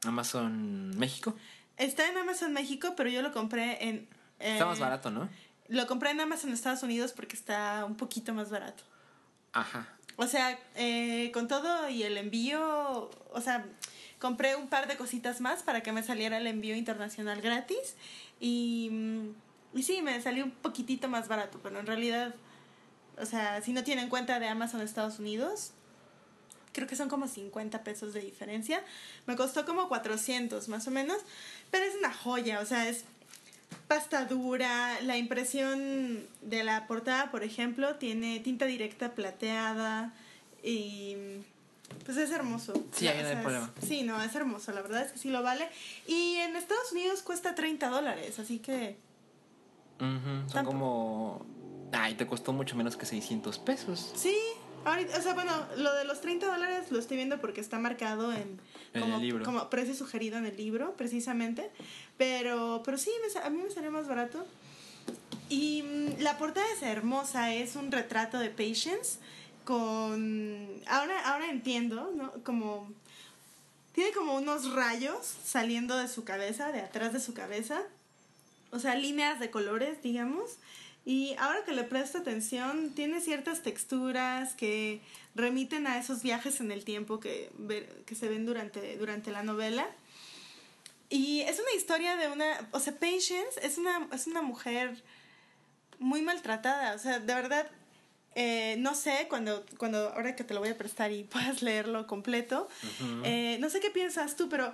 Amazon México. Está en Amazon México, pero yo lo compré en... está más barato, ¿no? Lo compré en Amazon Estados Unidos porque está un poquito más barato. Ajá. O sea, eh, con todo y el envío, o sea, compré un par de cositas más para que me saliera el envío internacional gratis. Y, mm, y sí, me salió un poquitito más barato, pero en realidad, o sea, si no tienen cuenta de Amazon Estados Unidos, creo que son como 50 pesos de diferencia. Me costó como 400 más o menos, pero es una joya, o sea, es pasta dura. La impresión de la portada, por ejemplo, tiene tinta directa plateada y pues es hermoso. Sí, ahí no hay problema. sí, no, es hermoso, la verdad es que sí lo vale. Y en Estados Unidos cuesta 30 dólares, así que... Son como... Ay, te costó mucho menos que 600 pesos. Sí, ahorita, o sea, bueno, lo de los 30 dólares lo estoy viendo porque está marcado en, como, el libro. como precio sugerido en el libro, precisamente. Pero, pero sí, a mí me salió más barato. Y mm, la portada es hermosa, es un retrato de Patience con... Ahora, ahora entiendo, ¿no? Como... Tiene como unos rayos saliendo de su cabeza, de atrás de su cabeza. O sea, líneas de colores, digamos. Y ahora que le presto atención, tiene ciertas texturas que remiten a esos viajes en el tiempo que, que se ven durante, durante la novela. Y es una historia de una, o sea, Patience es una, es una mujer muy maltratada, o sea, de verdad, eh, no sé, cuando, cuando, ahora que te lo voy a prestar y puedas leerlo completo, eh, no sé qué piensas tú, pero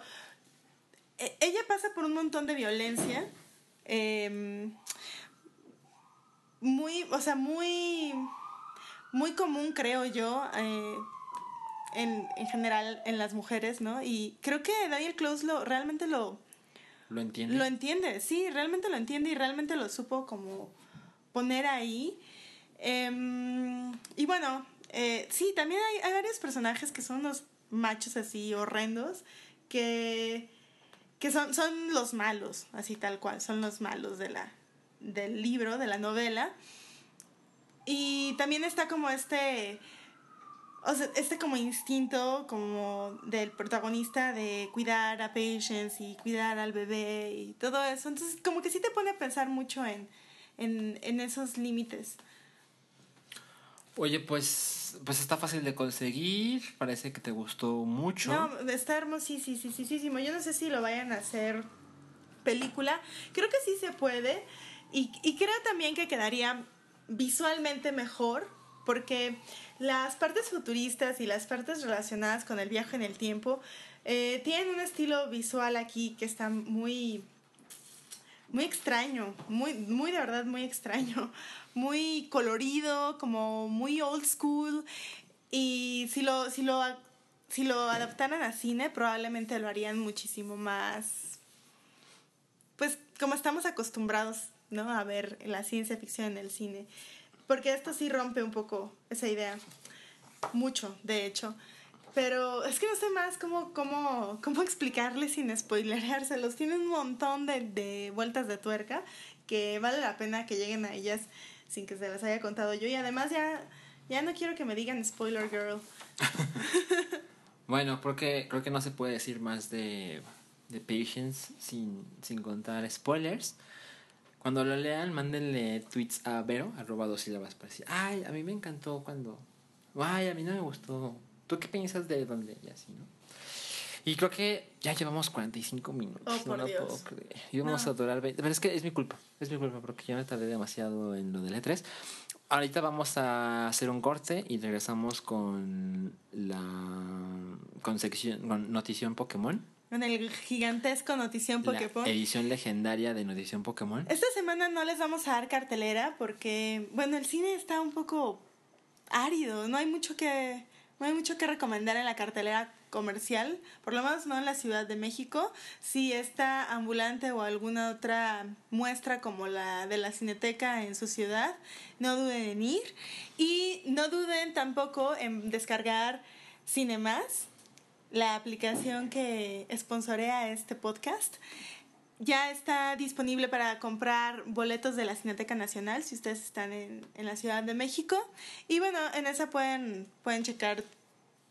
eh, ella pasa por un montón de violencia, em, muy, o sea, muy, muy común, creo yo, en, en, general en las mujeres, ¿no? Y creo que Daniel Close lo, realmente lo... Lo entiende. Lo entiende, sí, realmente lo entiende y realmente lo supo como poner ahí. Em, y bueno, eh, sí, también hay, hay, varios personajes que son unos machos así horrendos que, que son, son los malos, así tal cual, son los malos de la, del libro, de la novela. Y también está como este o sea, este como instinto como del protagonista de cuidar a Patience y cuidar al bebé y todo eso. Entonces, como que sí te pone a pensar mucho en, en, en esos límites. Oye, pues, pues está fácil de conseguir, parece que te gustó mucho. No, está hermosísimo. Yo no sé si lo vayan a hacer película. Creo que sí se puede. Y, y creo también que quedaría visualmente mejor porque las partes futuristas y las partes relacionadas con el viaje en el tiempo eh, tienen un estilo visual aquí que está muy muy extraño, muy, muy de verdad muy extraño, muy colorido, como muy old school. Y si lo, si lo, si lo adaptaran a cine, probablemente lo harían muchísimo más, pues como estamos acostumbrados, ¿no? A ver la ciencia ficción en el cine. Porque esto sí rompe un poco esa idea. Mucho, de hecho. Pero es que no sé más cómo, cómo, cómo explicarles sin spoilerárselos. Tienen un montón de, de vueltas de tuerca que vale la pena que lleguen a ellas sin que se las haya contado yo. Y además ya, ya no quiero que me digan spoiler girl. bueno, porque creo que no se puede decir más de, de Patience sin, sin contar spoilers. Cuando lo lean, mándenle tweets a Vero, arroba dos sílabas, para decir, ay, a mí me encantó cuando ay, a mí no me gustó. ¿Tú qué piensas de dónde? Y así, ¿no? Y creo que ya llevamos 45 minutos. Oh, no por lo Dios. puedo creer. Íbamos No. a durar 20. Pero es que es mi culpa. Es mi culpa porque ya me tardé demasiado en lo del E3. Ahorita vamos a hacer un corte y regresamos con la. con sección. con Notición Pokémon. Con el gigantesco notición Pokémon. La edición legendaria de Notición Pokémon. Esta semana no les vamos a dar cartelera porque, bueno, el cine está un poco árido. No hay mucho que, no hay mucho que recomendar en la cartelera comercial, por lo menos no en la Ciudad de México. Si está ambulante o alguna otra muestra como la de la Cineteca en su ciudad, no duden en ir. Y no duden tampoco en descargar Cinemas, la aplicación que sponsorea este podcast. Ya está disponible para comprar boletos de la Cineteca Nacional si ustedes están en, en la Ciudad de México. Y bueno, en esa pueden, pueden checar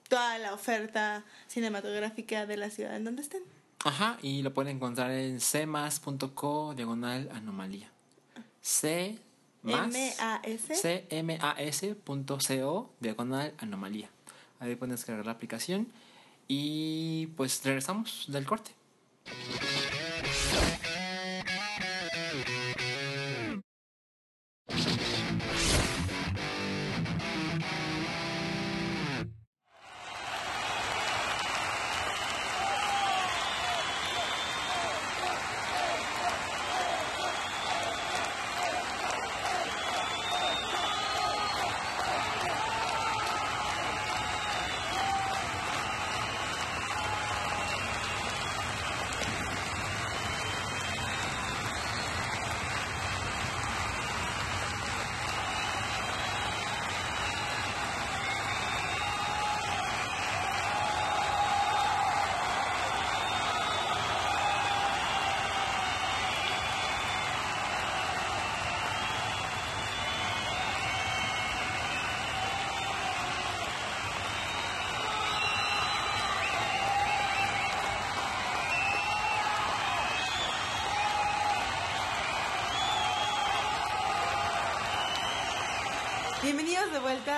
toda la oferta cinematográfica de la ciudad en donde estén. Ajá, y lo pueden encontrar en cmas.co diagonal anomalía. C más cmas.co diagonal anomalía. Ahí pueden descargar la aplicación y pues regresamos del corte. Bienvenidos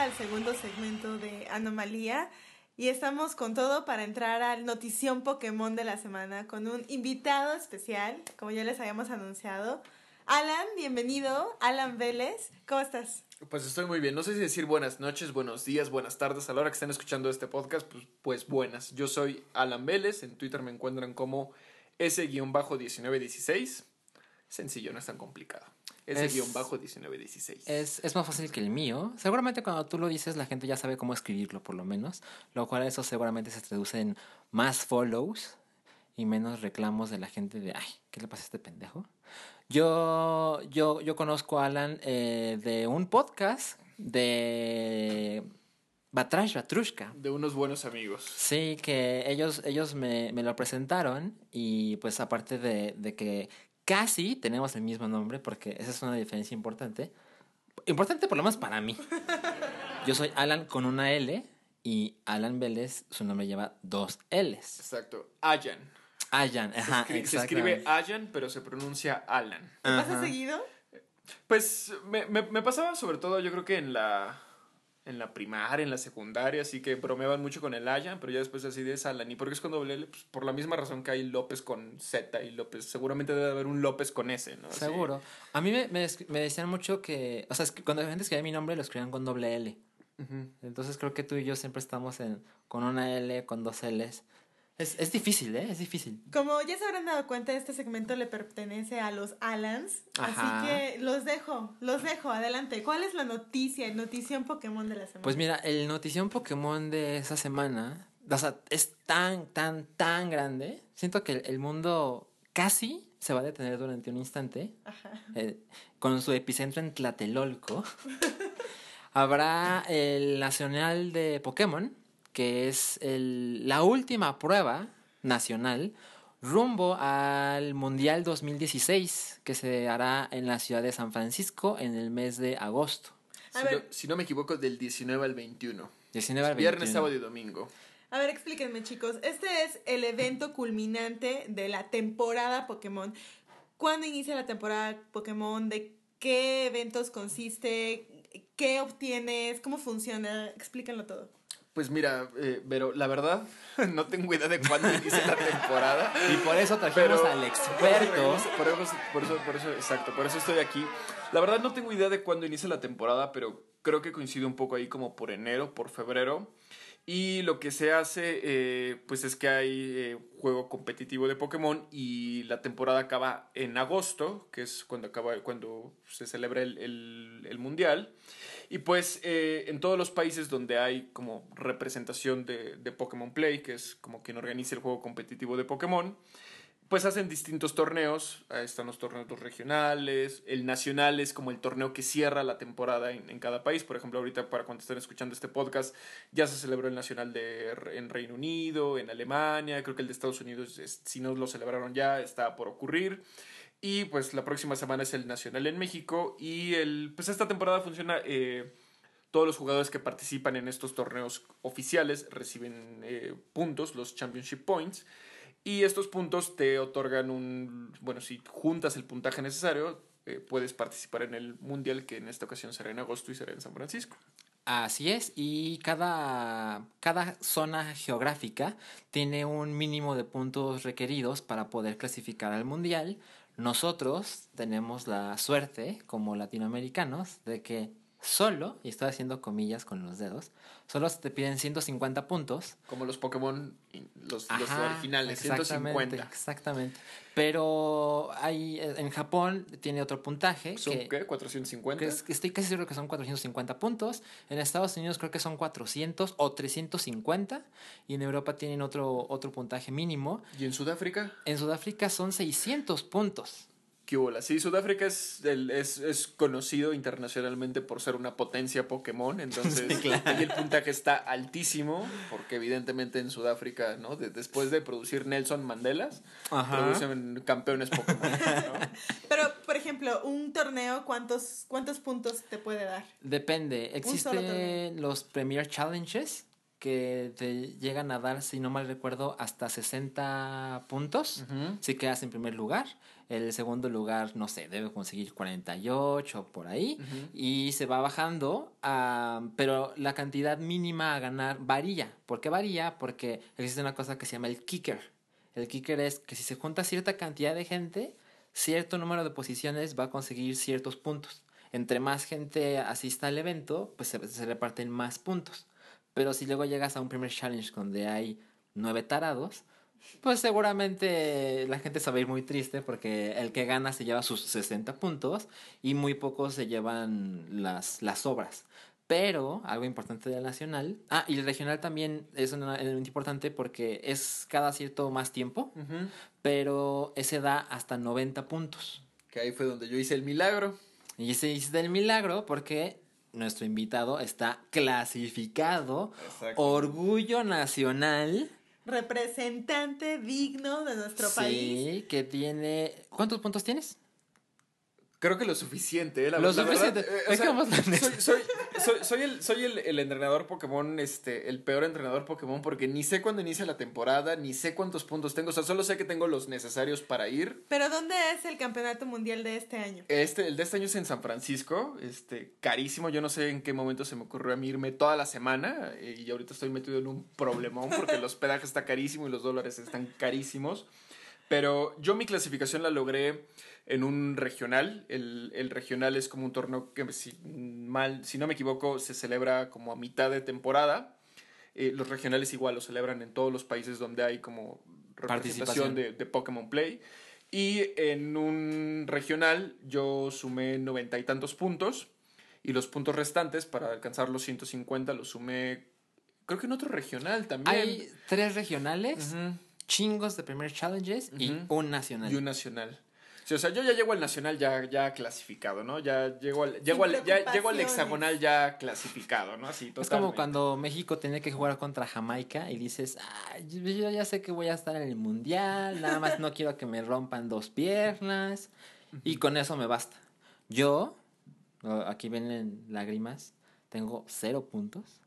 al segundo segmento de Anomalía. Y estamos con todo para entrar al Notición Pokémon de la semana con un invitado especial, como ya les habíamos anunciado. Alan, bienvenido. Alan Vélez, ¿cómo estás? Pues estoy muy bien. No sé si decir buenas noches, buenos días, buenas tardes. A la hora que estén escuchando este podcast, pues, pues buenas. Yo soy Alan Vélez. En Twitter me encuentran como S-1916. Sencillo, no es tan complicado. Es- S-1916. Es, es más fácil que el mío. Seguramente cuando tú lo dices la gente ya sabe cómo escribirlo por lo menos. Lo cual eso seguramente se traduce en más follows y menos reclamos de la gente de, ay, ¿qué le pasa a este pendejo? Yo, yo, yo conozco a Alan eh, de un podcast de Batrash Batrushka. De unos buenos amigos. Sí, que ellos, ellos me, me lo presentaron y pues aparte de, de que casi tenemos el mismo nombre, porque esa es una diferencia importante. Importante por lo menos para mí. Yo soy Alan con una L y Alan Vélez, su nombre lleva dos L's. Exacto. Ayan. Ayan, Se, ajá, escri- se escribe Ayan, pero se pronuncia Alan. ¿Te pasa seguido? Pues me, me, me pasaba sobre todo, yo creo que en la, en la primaria, en la secundaria, así que bromeaban mucho con el Ayan, pero ya después así de Alan. ¿Y por qué es con doble L? Pues por la misma razón que hay López con Z y López. Seguramente debe haber un López con S, ¿no? Así. Seguro. A mí me, me, decían mucho que, o sea, es que cuando la gente escribía mi nombre lo escribían con doble L. Entonces creo que tú y yo siempre estamos en, con una L, con dos L's. Es, es difícil, ¿eh? Es difícil. Como ya se habrán dado cuenta, este segmento le pertenece a los Alans. Ajá. Así que los dejo, los dejo. Adelante. ¿Cuál es la noticia, el notición Pokémon de la semana? Pues mira, el notición Pokémon de esa semana, o sea, es tan, tan, tan grande. Siento que el, el mundo casi se va a detener durante un instante. Ajá. eh, con su epicentro en Tlatelolco. Habrá el Nacional de Pokémon, que es el- la última prueba nacional rumbo al Mundial 2016, que se hará en la ciudad de San Francisco en el mes de agosto. A Si, ver. no, si no me equivoco, del 19 al 21. 19 al Viernes, 21. sábado y domingo. A ver, explíquenme, chicos. Este es el evento culminante de la temporada Pokémon. ¿Cuándo inicia la temporada Pokémon? ¿De qué eventos consiste? ¿Qué obtienes? ¿Cómo funciona? Explícanlo todo. Pues mira, eh, pero la verdad, no tengo idea de cuándo inicia la temporada. Y por eso trajimos al experto. Por eso, por eso, por eso, exacto, por eso estoy aquí. La verdad no tengo idea de cuándo inicia la temporada, pero creo que coincide un poco ahí como por enero, por febrero. Y lo que se hace, eh, pues es que hay eh, juego competitivo de Pokémon y la temporada acaba en agosto, que es cuando acaba, cuando se celebra el, el, mundial. Y pues eh, en todos los países donde hay como representación de, de Pokémon Play, que es como quien organiza el juego competitivo de Pokémon, pues hacen distintos torneos. Ahí están los torneos regionales. El nacional es como el torneo que cierra la temporada en, en, cada país. Por ejemplo, ahorita para cuando estén escuchando este podcast, ya se celebró el nacional de, en Reino Unido, en Alemania. Creo que el de Estados Unidos, si no lo celebraron ya, está por ocurrir. Y pues la próxima semana es el Nacional en México. Y el, pues esta temporada funciona. Eh, todos los jugadores que participan en estos torneos oficiales reciben eh, puntos, los Championship Points. Y estos puntos te otorgan un. Bueno, si juntas el puntaje necesario, eh, puedes participar en el Mundial, que en esta ocasión será en agosto y será en San Francisco. Así es, y cada, cada zona geográfica tiene un mínimo de puntos requeridos para poder clasificar al Mundial. Nosotros tenemos la suerte, como latinoamericanos, de que solo, y estoy haciendo comillas con los dedos, solo te piden 150 puntos. Como los Pokémon, los, Ajá, los originales, exactamente, 150. Exactamente. Pero hay, en Japón tiene otro puntaje. ¿Son que, qué? ¿450? Que es, estoy casi seguro que son 450 puntos. En Estados Unidos creo que son 400 o 350. Y en Europa tienen otro, otro puntaje mínimo. ¿Y en Sudáfrica? En Sudáfrica son 600 puntos. ¿Qué bola? Sí, Sudáfrica es, el, es, es, conocido internacionalmente por ser una potencia Pokémon, entonces sí, claro. ahí el puntaje está altísimo, porque evidentemente en Sudáfrica, ¿no? De, después de producir Nelson Mandelas, Ajá. producen campeones Pokémon. ¿no? Pero, por ejemplo, un torneo, ¿cuántos, ¿cuántos puntos te puede dar? Depende. Existen los Premier Challenges, que te llegan a dar, si no mal recuerdo, hasta 60 puntos uh -huh. si quedas en primer lugar. El segundo lugar, no sé, debe conseguir 48 por ahí. Uh -huh. Y se va bajando, uh, pero la cantidad mínima a ganar varía. ¿Por qué varía? Porque existe una cosa que se llama el kicker. El kicker es que si se junta cierta cantidad de gente, cierto número de posiciones va a conseguir ciertos puntos. Entre más gente asista al evento, pues se, se reparten más puntos. Pero si luego llegas a un primer challenge donde hay nueve tarados, pues seguramente la gente se va a ir muy triste porque el que gana se lleva sus 60 puntos y muy pocos se llevan las, las obras. Pero algo importante del nacional. Ah, y el regional también es un elemento importante porque es cada cierto más tiempo, uh -huh. pero ese da hasta 90 puntos. Que ahí fue donde yo hice el milagro. Y ese hice el milagro porque nuestro invitado está clasificado. Exacto. Orgullo nacional. Representante digno de nuestro sí, país. Sí, que tiene. ¿Cuántos puntos tienes? Creo que lo suficiente, ¿eh? La, lo la suficiente. Verdad, eh, o sea, soy, soy, soy, soy, el, soy el, el, entrenador Pokémon, este, el peor entrenador Pokémon, porque ni sé cuándo inicia la temporada, ni sé cuántos puntos tengo. O sea, solo sé que tengo los necesarios para ir. ¿Pero dónde es el campeonato mundial de este año? Este, el de este año es en San Francisco, este, carísimo. Yo no sé en qué momento se me ocurrió a mí irme toda la semana. Eh, y ahorita estoy metido en un problemón porque el hospedaje está carísimo y los dólares están carísimos. Pero yo mi clasificación la logré en un regional. El, el, regional es como un torneo que, si, mal, si no me equivoco, se celebra como a mitad de temporada. Eh, los regionales igual lo celebran en todos los países donde hay como representación de, de, Pokémon Play. Y en un regional yo sumé noventa y tantos puntos. Y los puntos restantes, para alcanzar los 150, los sumé, creo que en otro regional también. Hay tres regionales. Uh -huh chingos de primer challenges uh -huh. y un nacional. Y un nacional. Sí, o sea, yo ya llego al nacional ya, ya clasificado, ¿no? Ya llego al, llego al, ya, llego al hexagonal ya clasificado, ¿no? Así, totalmente. Es como cuando México tiene que jugar contra Jamaica y dices, ah, yo ya sé que voy a estar en el mundial, nada más no quiero que me rompan dos piernas y con eso me basta. Yo, aquí vienen lágrimas, tengo cero puntos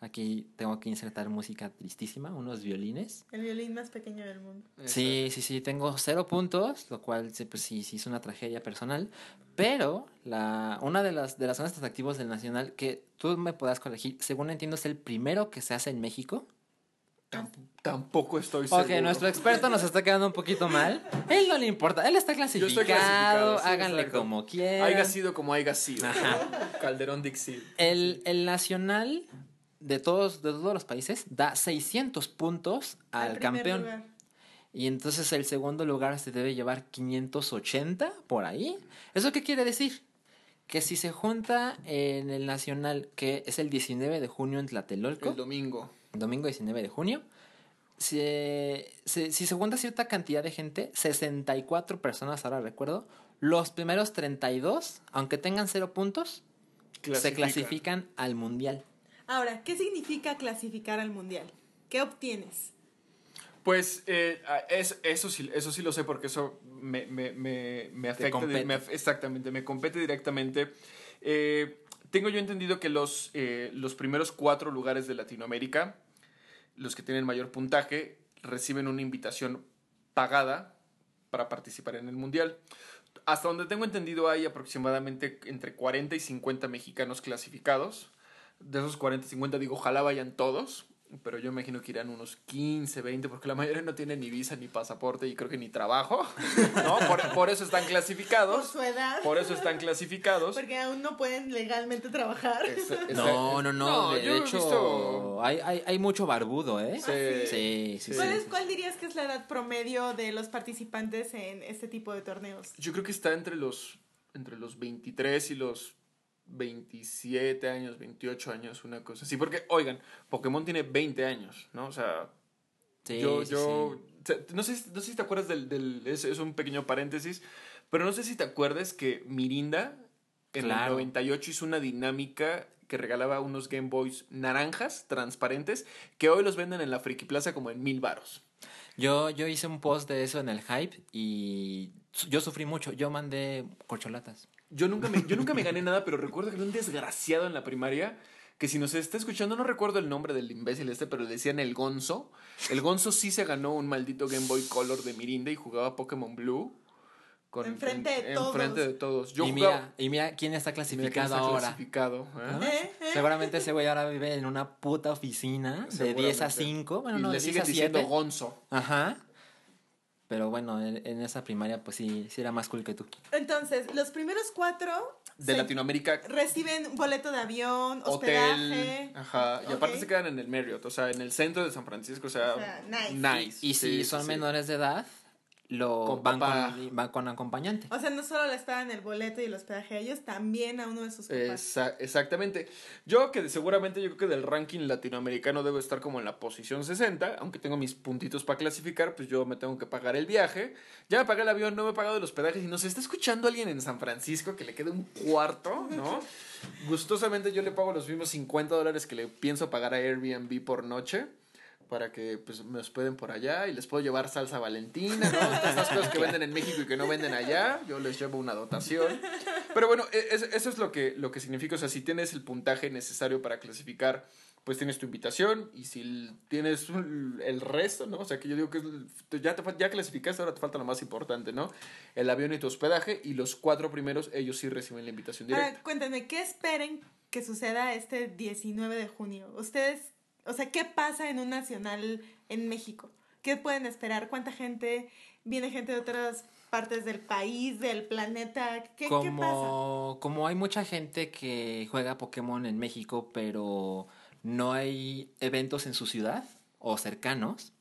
Aquí tengo que insertar música tristísima, unos violines. El violín más pequeño del mundo. Sí, sí, sí, tengo cero puntos, lo cual sí, pues, sí, sí es una tragedia personal. Pero la, una de las, de las zonas atractivos del Nacional que tú me puedas corregir, según entiendo, es el primero que se hace en México. Tamp- tampoco estoy seguro. Ok, nuestro experto nos está quedando un poquito mal. Él no le importa, él está Yo clasificado, estoy clasificado, sí, háganle exacto. como quieran. Haiga sido como haya sido. Calderón Dixie. El, el Nacional de todos, de todos los países da 600 puntos al, campeón. lugar. Y entonces el segundo lugar se debe llevar 580 por ahí. ¿Eso qué quiere decir? Que si se junta en el Nacional, que es el 19 de junio en Tlatelolco, El domingo. domingo 19 de junio, se- se- si se junta cierta cantidad de gente, 64 personas, ahora recuerdo, los primeros 32, aunque tengan cero puntos, se clasifican al Mundial. Ahora, ¿qué significa clasificar al mundial? ¿Qué obtienes? Pues eh, es, eso, sí, eso sí lo sé porque eso me, me, me, me afecta. me exactamente, me compete directamente. Eh, tengo yo entendido que los, eh, los primeros cuatro lugares de Latinoamérica, los que tienen mayor puntaje, reciben una invitación pagada para participar en el Mundial. Hasta donde tengo entendido hay aproximadamente entre 40 y 50 mexicanos clasificados. De esos 40 y 50 digo, ojalá vayan todos, pero yo imagino que irán unos 15, 20, porque la mayoría no tiene ni visa, ni pasaporte y creo que ni trabajo, ¿no? Por, por eso están Por clasificados. su edad. Por eso están clasificados. Porque aún no pueden legalmente trabajar. No, no, no, de, hecho visto- hay, hay, hay mucho barbudo, ¿eh? Sí. Sí, sí, ¿Cuál, sí. es- ¿Cuál dirías que es la edad promedio de los participantes en este tipo de torneos? Yo creo que está entre los, entre los 23 y los 27 años, 28 años, una cosa así. Porque, oigan, Pokémon tiene 20 años, ¿no? O sea, Sí, yo, sí, yo, sí. no, sé, si- no sé si te acuerdas del, del es, es un pequeño paréntesis, pero no sé si te acuerdas que Mirinda en el Claro. 98 hizo una dinámica que regalaba unos Game Boys naranjas, transparentes, que hoy los venden en la Friki Plaza como en mil varos. Yo, yo hice un post de eso en el hype y yo sufrí mucho. Yo mandé corcholatas. Yo nunca me, yo nunca me gané nada, pero recuerdo que había un desgraciado en la primaria que si nos está escuchando, no recuerdo el nombre del imbécil este, pero le decían el Gonzo. El Gonzo sí se ganó un maldito Game Boy Color de Mirinda y jugaba Pokémon Blue. Con, Enfrente de todos. Enfrente de todos. Yo y, jugaba... mira, y mira quién está Mira quién clasificado está ahora. clasificado, ¿eh? ¿Eh? ¿Eh? Seguramente ese güey ahora vive en una puta oficina de 10 a Seguramente. 5. Bueno, y no, le de 10 siguen diciendo 7. Gonzo. Ajá. Pero bueno, en, en esa primaria pues sí, sí era más cool que tú. Entonces, los primeros cuatro De Latinoamérica, reciben boleto de avión, hotel. hospedaje. Ajá. Y aparte se quedan en el Marriott, o sea, en el centro de San Francisco, o sea, O sea, nice. nice. Y si Sí, son sí. menores de edad, lo Con van, con, van con acompañante. O sea, no solo les pagan el boleto y el hospedaje a ellos, también a uno de sus papás. Esa- exactamente. Yo que seguramente yo creo que del ranking latinoamericano debo estar como en la posición 60, aunque tengo mis puntitos para clasificar, pues yo me tengo que pagar el viaje. Ya me pagué el avión, no me he pagado el hospedaje. Si nos está escuchando alguien en San Francisco que le quede un cuarto, ¿no? Gustosamente yo le pago los mismos 50 dólares que le pienso pagar a Airbnb por noche. Para que pues me hospeden por allá y les puedo llevar salsa valentina, ¿no? Todas esas cosas que venden en México y que no venden allá, yo les llevo una dotación. Pero bueno, e- es- eso es lo que, lo que significa. O sea, si tienes el puntaje necesario para clasificar, pues tienes tu invitación. Y si tienes el resto, ¿no? O sea, que yo digo que ya, te, ya clasificaste, ahora te falta lo más importante, ¿no? El avión y tu hospedaje. Y los cuatro primeros, ellos sí reciben la invitación directa. Ahora, cuéntenme, ¿qué esperen que suceda este 19 de junio? Ustedes, o sea, ¿qué pasa en un nacional en México? ¿Qué pueden esperar? ¿Cuánta gente? ¿Viene gente de otras partes del país, del planeta? ¿Qué, ¿qué pasa? como, como hay mucha gente que juega Pokémon en México, pero no hay eventos en su ciudad o cercanos.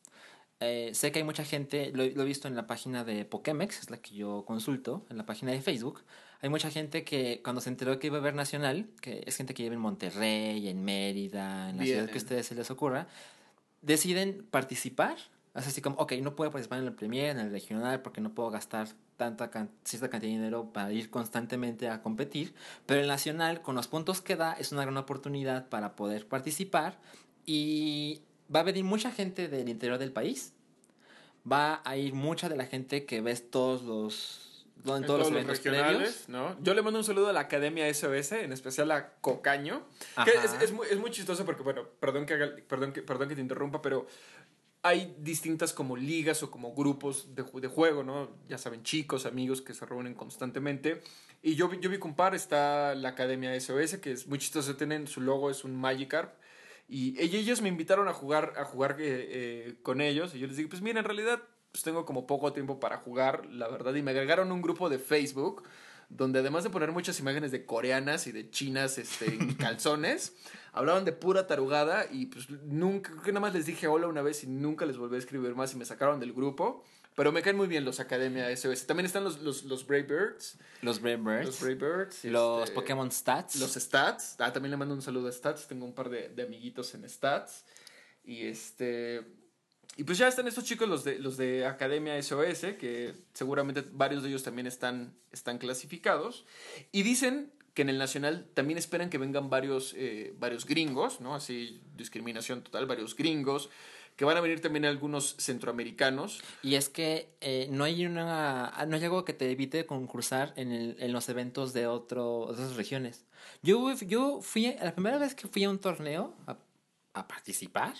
eh, sé que hay mucha gente, lo, lo he visto en la página de Pokémex, es la que yo consulto, en la página de Facebook. Hay mucha gente que cuando se enteró que iba a haber nacional, que es gente que vive en Monterrey, en Mérida, en la ciudad que a ustedes se les ocurra, deciden participar. Es así como, ok, no puedo participar en el Premier, en el regional, porque no puedo gastar tanta can- cierta cantidad de dinero para ir constantemente a competir. Pero el nacional, con los puntos que da, es una gran oportunidad para poder participar. Y va a venir mucha gente del interior del país. Va a ir mucha de la gente que ves todos los en, en todos, los los regionales, previos. ¿no? Yo le mando un saludo a la Academia SOS, en especial a Cocaño. Que es, es muy, es muy chistoso porque, bueno, perdón que, haga- perdón, que, perdón que te interrumpa, pero hay distintas como ligas o como grupos de, de juego, ¿no? Ya saben, chicos, amigos que se reúnen constantemente. Y yo, vi- yo vi que un par está la Academia SOS, que es muy chistoso. Tienen su logo, es un Magikarp. Y ell- ellos me invitaron a jugar, a jugar eh, eh, con ellos. Y yo les dije, pues mira, en realidad pues tengo como poco tiempo para jugar, la verdad. Y me agregaron un grupo de Facebook donde además de poner muchas imágenes de coreanas y de chinas este, en calzones, hablaban de pura tarugada y pues nunca, creo que nada más les dije hola una vez y nunca les volví a escribir más y me sacaron del grupo. Pero me caen muy bien los Academia SOS. También están los, los, los Brave Birds. Los Brave Birds. Los Brave Birds. los este, Pokémon Stats. Los Stats. Ah, también le mando un saludo a Stats. Tengo un par de, de amiguitos en Stats. Y este. Y pues ya están estos chicos, los de, los de Academia SOS, que seguramente varios de ellos también están, están clasificados. Y dicen que en el Nacional también esperan que vengan varios, eh, varios gringos, ¿no? Así, discriminación total, varios gringos. Que van a venir también algunos centroamericanos. Y es que eh, no hay una no hay algo que te evite concursar en, el- en los eventos de, otro, otras regiones. Yo, yo fui, la primera vez que fui a un torneo a, a participar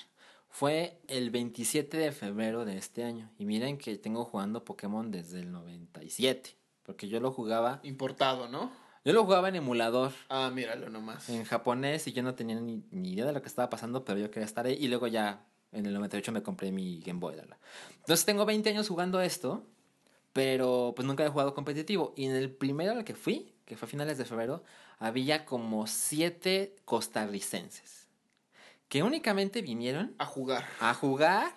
fue el 27 de febrero de este año. Y miren que tengo jugando Pokémon desde el 97. Porque yo lo jugaba, Importado, ¿no? yo lo jugaba en emulador. Ah, míralo nomás. en japonés y yo no tenía ni, ni idea de lo que estaba pasando, pero yo quería estar ahí y luego ya en el 98 me compré mi Game Boy. Entonces tengo 20 años jugando esto, pero pues nunca he jugado competitivo. Y en el primero al que fui, que fue a finales de febrero, había como 7 costarricenses que únicamente vinieron A jugar. a jugar,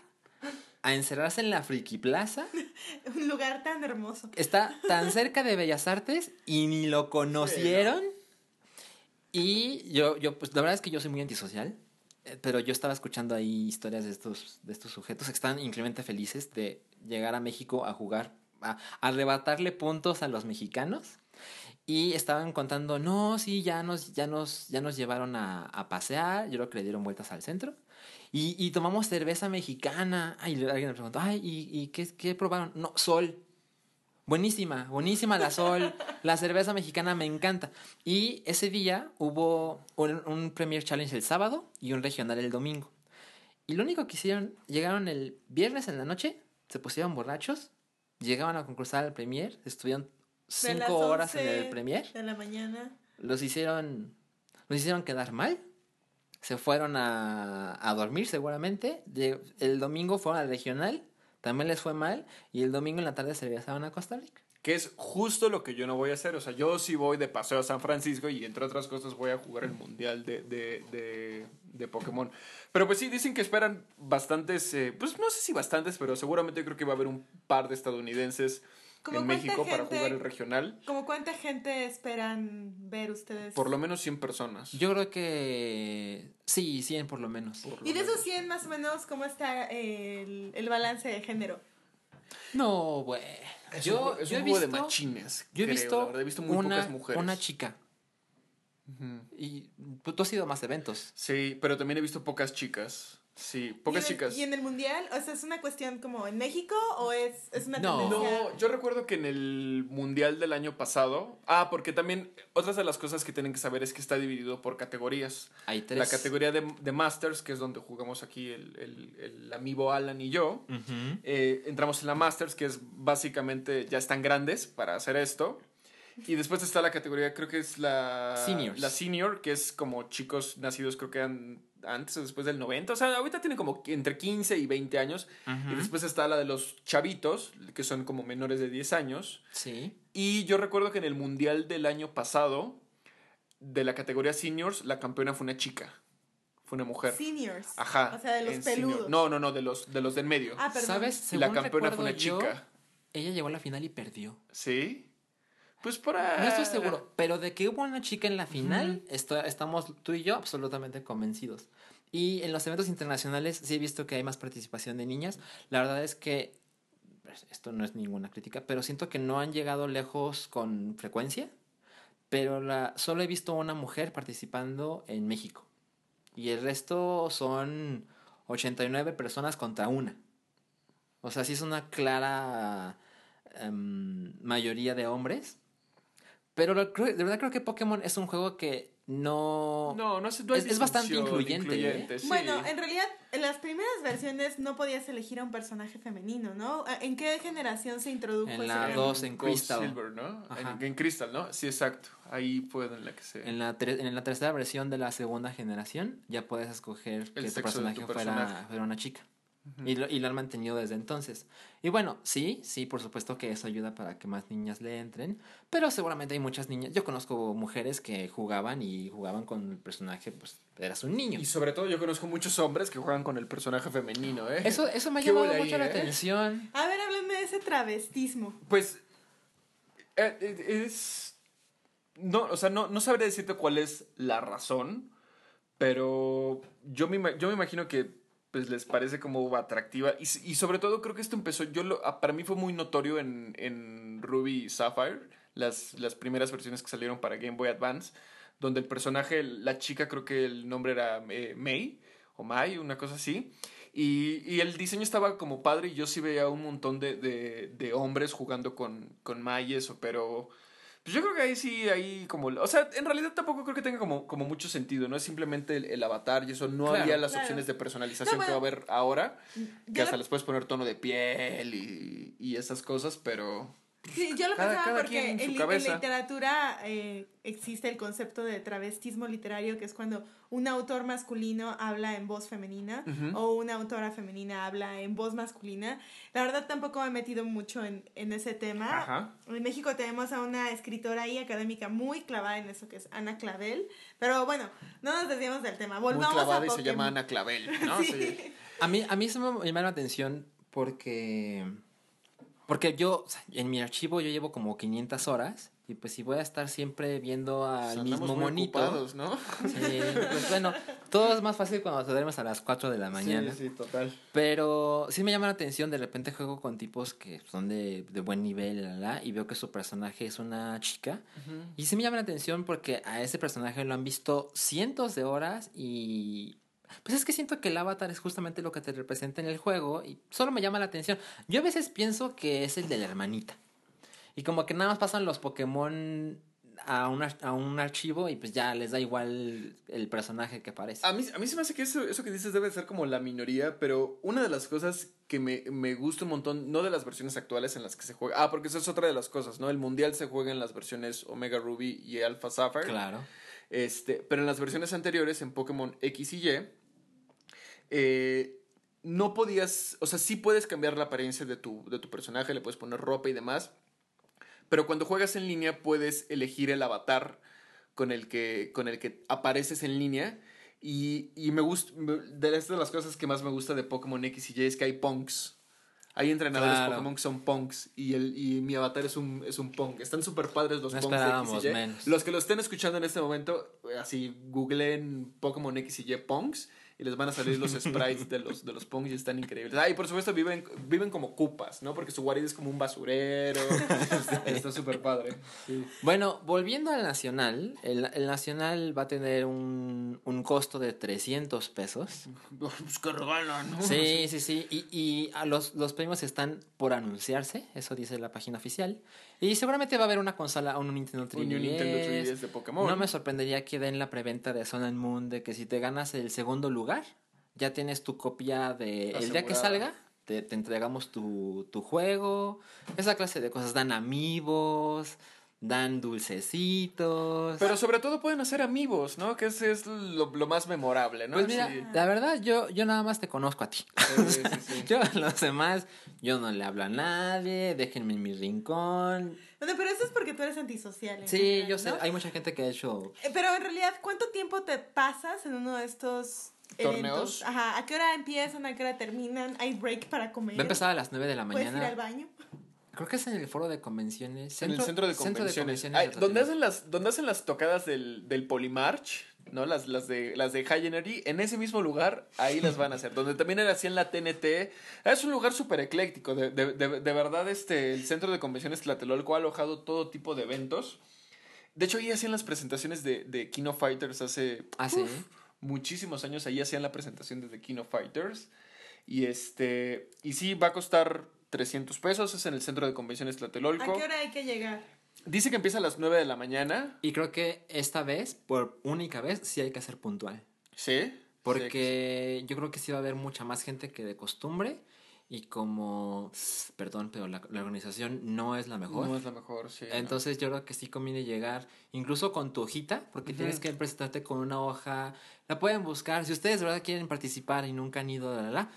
a encerrarse en la Friki Plaza. Un lugar tan hermoso. Está tan cerca de Bellas Artes y ni lo conocieron. Y yo, yo, pues la verdad es que yo soy muy antisocial. eh, Pero yo estaba escuchando ahí historias de estos, de estos sujetos que están increíblemente felices de llegar a México a jugar, a, a arrebatarle puntos a los mexicanos. Y estaban contando, no, sí, ya nos, ya nos, ya nos llevaron a, pasear. Yo creo que le dieron vueltas al centro. Y, tomamos cerveza mexicana. Ay, alguien me preguntó, ay, ¿y, y qué, qué probaron? No, sol. Buenísima, buenísima la sol. La cerveza mexicana me encanta. Y ese día hubo un, un Premier Challenge el sábado y un regional el domingo. Y lo único que hicieron, llegaron el viernes en la noche, se pusieron borrachos, llegaban a concursar al Premier, estuvieron cinco horas en 11 el Premier, De la mañana. los hicieron, los hicieron quedar mal, se fueron a, a dormir seguramente, Lle- el domingo fueron al regional, también les fue mal, y el domingo en la tarde se regresaron a Costa Rica. Que es justo lo que yo no voy a hacer. O sea, yo sí voy de paseo a San Francisco y entre otras cosas voy a jugar el mundial de, de, de, de Pokémon. Pero pues sí, dicen que esperan bastantes, eh, pues no sé si bastantes, pero seguramente creo que va a haber un par de estadounidenses ¿Cómo en México para jugar el regional. ¿Cómo cuánta gente esperan ver ustedes? Por lo menos 100 personas. Yo creo que sí, 100 por lo menos. Por lo Y de menos. esos 100 más o menos, ¿cómo está el, el balance de género? No, güey. Es Yo, un, es yo un he juego visto, de machines. yo he creo, visto, verdad. He visto muy una, pocas mujeres. una chica. Y tú, tú has ido a más eventos. Sí, pero también he visto pocas chicas. Sí, pocas ¿Y el- chicas. ¿Y en el mundial? O sea, ¿es una cuestión como en México o es, es una No. tendencia? No, yo recuerdo que en el Mundial del año pasado. Ah, porque también otras de las cosas que tienen que saber es que está dividido por categorías. Hay tres. La categoría de, de Masters, que es donde jugamos aquí el, el, el amigo Alan y yo. Ujú. eh, entramos en la Masters, que es básicamente ya están grandes para hacer esto. Y después está la categoría, creo que es la Seniors. La Senior, que es como chicos nacidos, creo que an- antes o después del 90. O sea, ahorita tienen como entre 15 y 20 años. Y después está la de los chavitos, que son como menores de 10 años. Sí. Y yo recuerdo que en el Mundial del año pasado, de la categoría Seniors, la campeona fue una chica. Fue una mujer. Seniors. Ajá. O sea, de los senior. peludos. No, no, no, de los, de los del medio. Ah, perdón. ¿Sabes? y la Según campeona fue una yo, chica. ella llegó a la final y perdió. ¿Sí? Pues por ahí. No estoy seguro, pero de que hubo una chica en la final, estamos tú y yo absolutamente convencidos. Y en los eventos internacionales sí he visto que hay más participación de niñas. La verdad es que esto no es ninguna crítica, pero siento que no han llegado lejos con frecuencia. Pero la, solo he visto una mujer participando en México. Y el resto son 89 personas contra una. O sea, sí es una clara em, mayoría de hombres. Pero lo de verdad creo que Pokémon es un juego que no... No, no, Es- es bastante incluyente, ¿eh? sí. Bueno, en realidad, en las primeras versiones no podías elegir a un personaje femenino, ¿no? ¿En qué generación se introdujo En la cambio? dos, en Gold Crystal. Silver, ¿no? En, en Crystal, ¿no? Sí, exacto. Ahí fue en la que se... En la, tre- en la tercera versión de la segunda generación ya puedes escoger que tu personaje, tu Fuera, personaje. fuera una chica. Y, lo, y lo han mantenido desde entonces. Y bueno, sí, sí, por supuesto que eso ayuda para que más niñas le entren. Pero seguramente hay muchas niñas. Yo conozco mujeres que jugaban y jugaban con el personaje, pues eras un niño. Y sobre todo yo conozco muchos hombres que juegan con el personaje femenino, ¿eh? Eso, eso me ha ¿Qué llamado ahí, mucho la eh? atención. A ver, háblenme de ese travestismo. Pues eh, eh, es... No, o sea, no, no sabré decirte cuál es la razón, pero yo me, yo me imagino que pues, les parece como atractiva. Y, y sobre todo creo que esto empezó, yo lo, ah, para mí fue muy notorio en, en Ruby Sapphire, las, las primeras versiones que salieron para Game Boy Advance, donde el personaje, la chica creo que el nombre era eh, May o Mai, una cosa así. Y, y el diseño estaba como padre y yo sí veía un montón de, de, de hombres jugando con, con pero pues yo creo que ahí sí, ahí como... O sea, en realidad tampoco creo que tenga como, como mucho sentido, no es simplemente el, el avatar y eso, no Claro. había las Claro. opciones de personalización No, que va a haber ahora, que hasta lo, les puedes poner tono de piel y, y esas cosas, pero... sí, yo lo cada- pensaba cada porque en en, cabeza. literatura eh, existe el concepto de travestismo literario, que es cuando un autor masculino habla en voz femenina Ujú. o una autora femenina habla en voz masculina. La verdad tampoco me he metido mucho en, en ese tema. Ajá. En México tenemos a una escritora y académica muy clavada en eso, que es Ana Clavel. Pero bueno, no nos desviemos del tema. Muy Volvamos clavada a y se llama Ana Clavel, ¿no? Sí. Sí. A mí, a mí eso me llama la atención porque... Porque yo, en mi archivo yo llevo como 500 horas y pues si voy a estar siempre viendo al Andamos mismo muy monito... ocupados, ¿no? Sí, pues bueno, todo es más fácil cuando te duermes a las 4 de la mañana. Sí, sí, total. Pero sí me llama la atención, de repente juego con tipos que son de, de buen nivel, la, la, y veo que su personaje es una chica. Y sí me llama la atención porque a ese personaje lo han visto cientos de horas y... Pues es que siento que el avatar es justamente lo que te representa en el juego y solo me llama la atención. Yo a veces pienso que es el de la hermanita. Y como que nada más pasan los Pokémon a un, a un archivo y pues ya les da igual el personaje que aparece. A mí, a mí se me hace que eso, eso que dices debe ser como la minoría, pero una de las cosas que me, me gusta un montón, no de las versiones actuales en las que se juega, ah, porque esa es otra de las cosas, ¿no? El mundial se juega en las versiones Omega Ruby y Alpha Sapphire. Claro. Este, pero en las versiones anteriores, en Pokémon X y Y, eh, no podías, o sea, sí puedes cambiar la apariencia de tu, de tu personaje, le puedes poner ropa y demás, pero cuando juegas en línea puedes elegir el avatar con el que, con el que apareces en línea. Y, y me gusta, de las cosas que más me gusta de Pokémon X y Y es que hay punks. Hay entrenadores Claro. Pokémon que son punks y, el, y mi avatar es un, es un punk. Están súper padres los No punks de X y Y. Los que lo estén escuchando en este momento, así googleen Pokémon X y Y punks y les van a salir los sprites de los, de los punks y están increíbles. Ah, y por supuesto viven, viven como cupas, ¿no? Porque su guarida es como un basurero. Está súper padre. Sí. Bueno, volviendo al Nacional, el, el Nacional va a tener un, un costo de 300 pesos. Pues que regalan, ¿no? Sí, sí, sí. Y, y a los, los premios están por anunciarse, eso dice la página oficial. Y seguramente va a haber una consola, un Nintendo 3DS. Un Nintendo 3DS de Pokémon. No me sorprendería que den la preventa de Sun and Moon de que si te ganas el segundo lugar, ya tienes tu copia de el día que salga. Te, te entregamos tu, tu juego, esa clase de cosas. Dan amigos, dan dulcecitos. Pero sobre todo pueden hacer amigos, ¿no? Que ese es lo, lo más memorable, ¿no? Pues mira, Sí. la verdad, yo, yo nada más te conozco a ti. Sí, sí, sí. Yo a los demás, yo no le hablo a nadie, déjenme en mi rincón. Bueno, pero eso es porque tú eres antisocial. Sí, general, yo sé, ¿no? hay mucha gente que ha hecho... Eh, Pero en realidad, ¿cuánto tiempo te pasas en uno de estos ¿Torneos? eventos? Ajá, ¿a qué hora empiezan? ¿A qué hora terminan? ¿Hay break para comer? Va a empezar a las 9 de la ¿Puedes ir mañana. al baño? Creo que es en el foro de convenciones. en el centro de convenciones. de Ay, donde, Tlatelolco. hacen las, donde hacen las tocadas del, del Polymarch, ¿no? Las, las, de, las de High Energy, en ese mismo lugar, ahí las van a hacer. donde también era así en la TNT. Es un lugar súper ecléctico. De, de, de, de verdad, este, el centro de convenciones Tlatelolco ha alojado todo tipo de eventos. De hecho, ahí hacían las presentaciones de, de Kino Fighters hace Ah, sí. uf, muchísimos años. Ahí hacían la presentación de The Kino Fighters. Y este. Y sí, va a costar 300 pesos, es en el centro de convenciones ¿A Tlatelolco. qué hora hay que llegar? Dice que empieza a las 9 de la mañana. Y creo que esta vez, por única vez, sí hay que ser puntual. Sí. Porque yo creo que sí va a haber mucha más gente que de costumbre. Y como, perdón, pero la, la organización no es la mejor. No es la mejor, sí. no. Entonces yo creo que sí conviene llegar incluso con tu hojita, porque tienes que presentarte con una hoja. La pueden buscar. Si ustedes de verdad quieren participar y nunca han ido, la, la, la,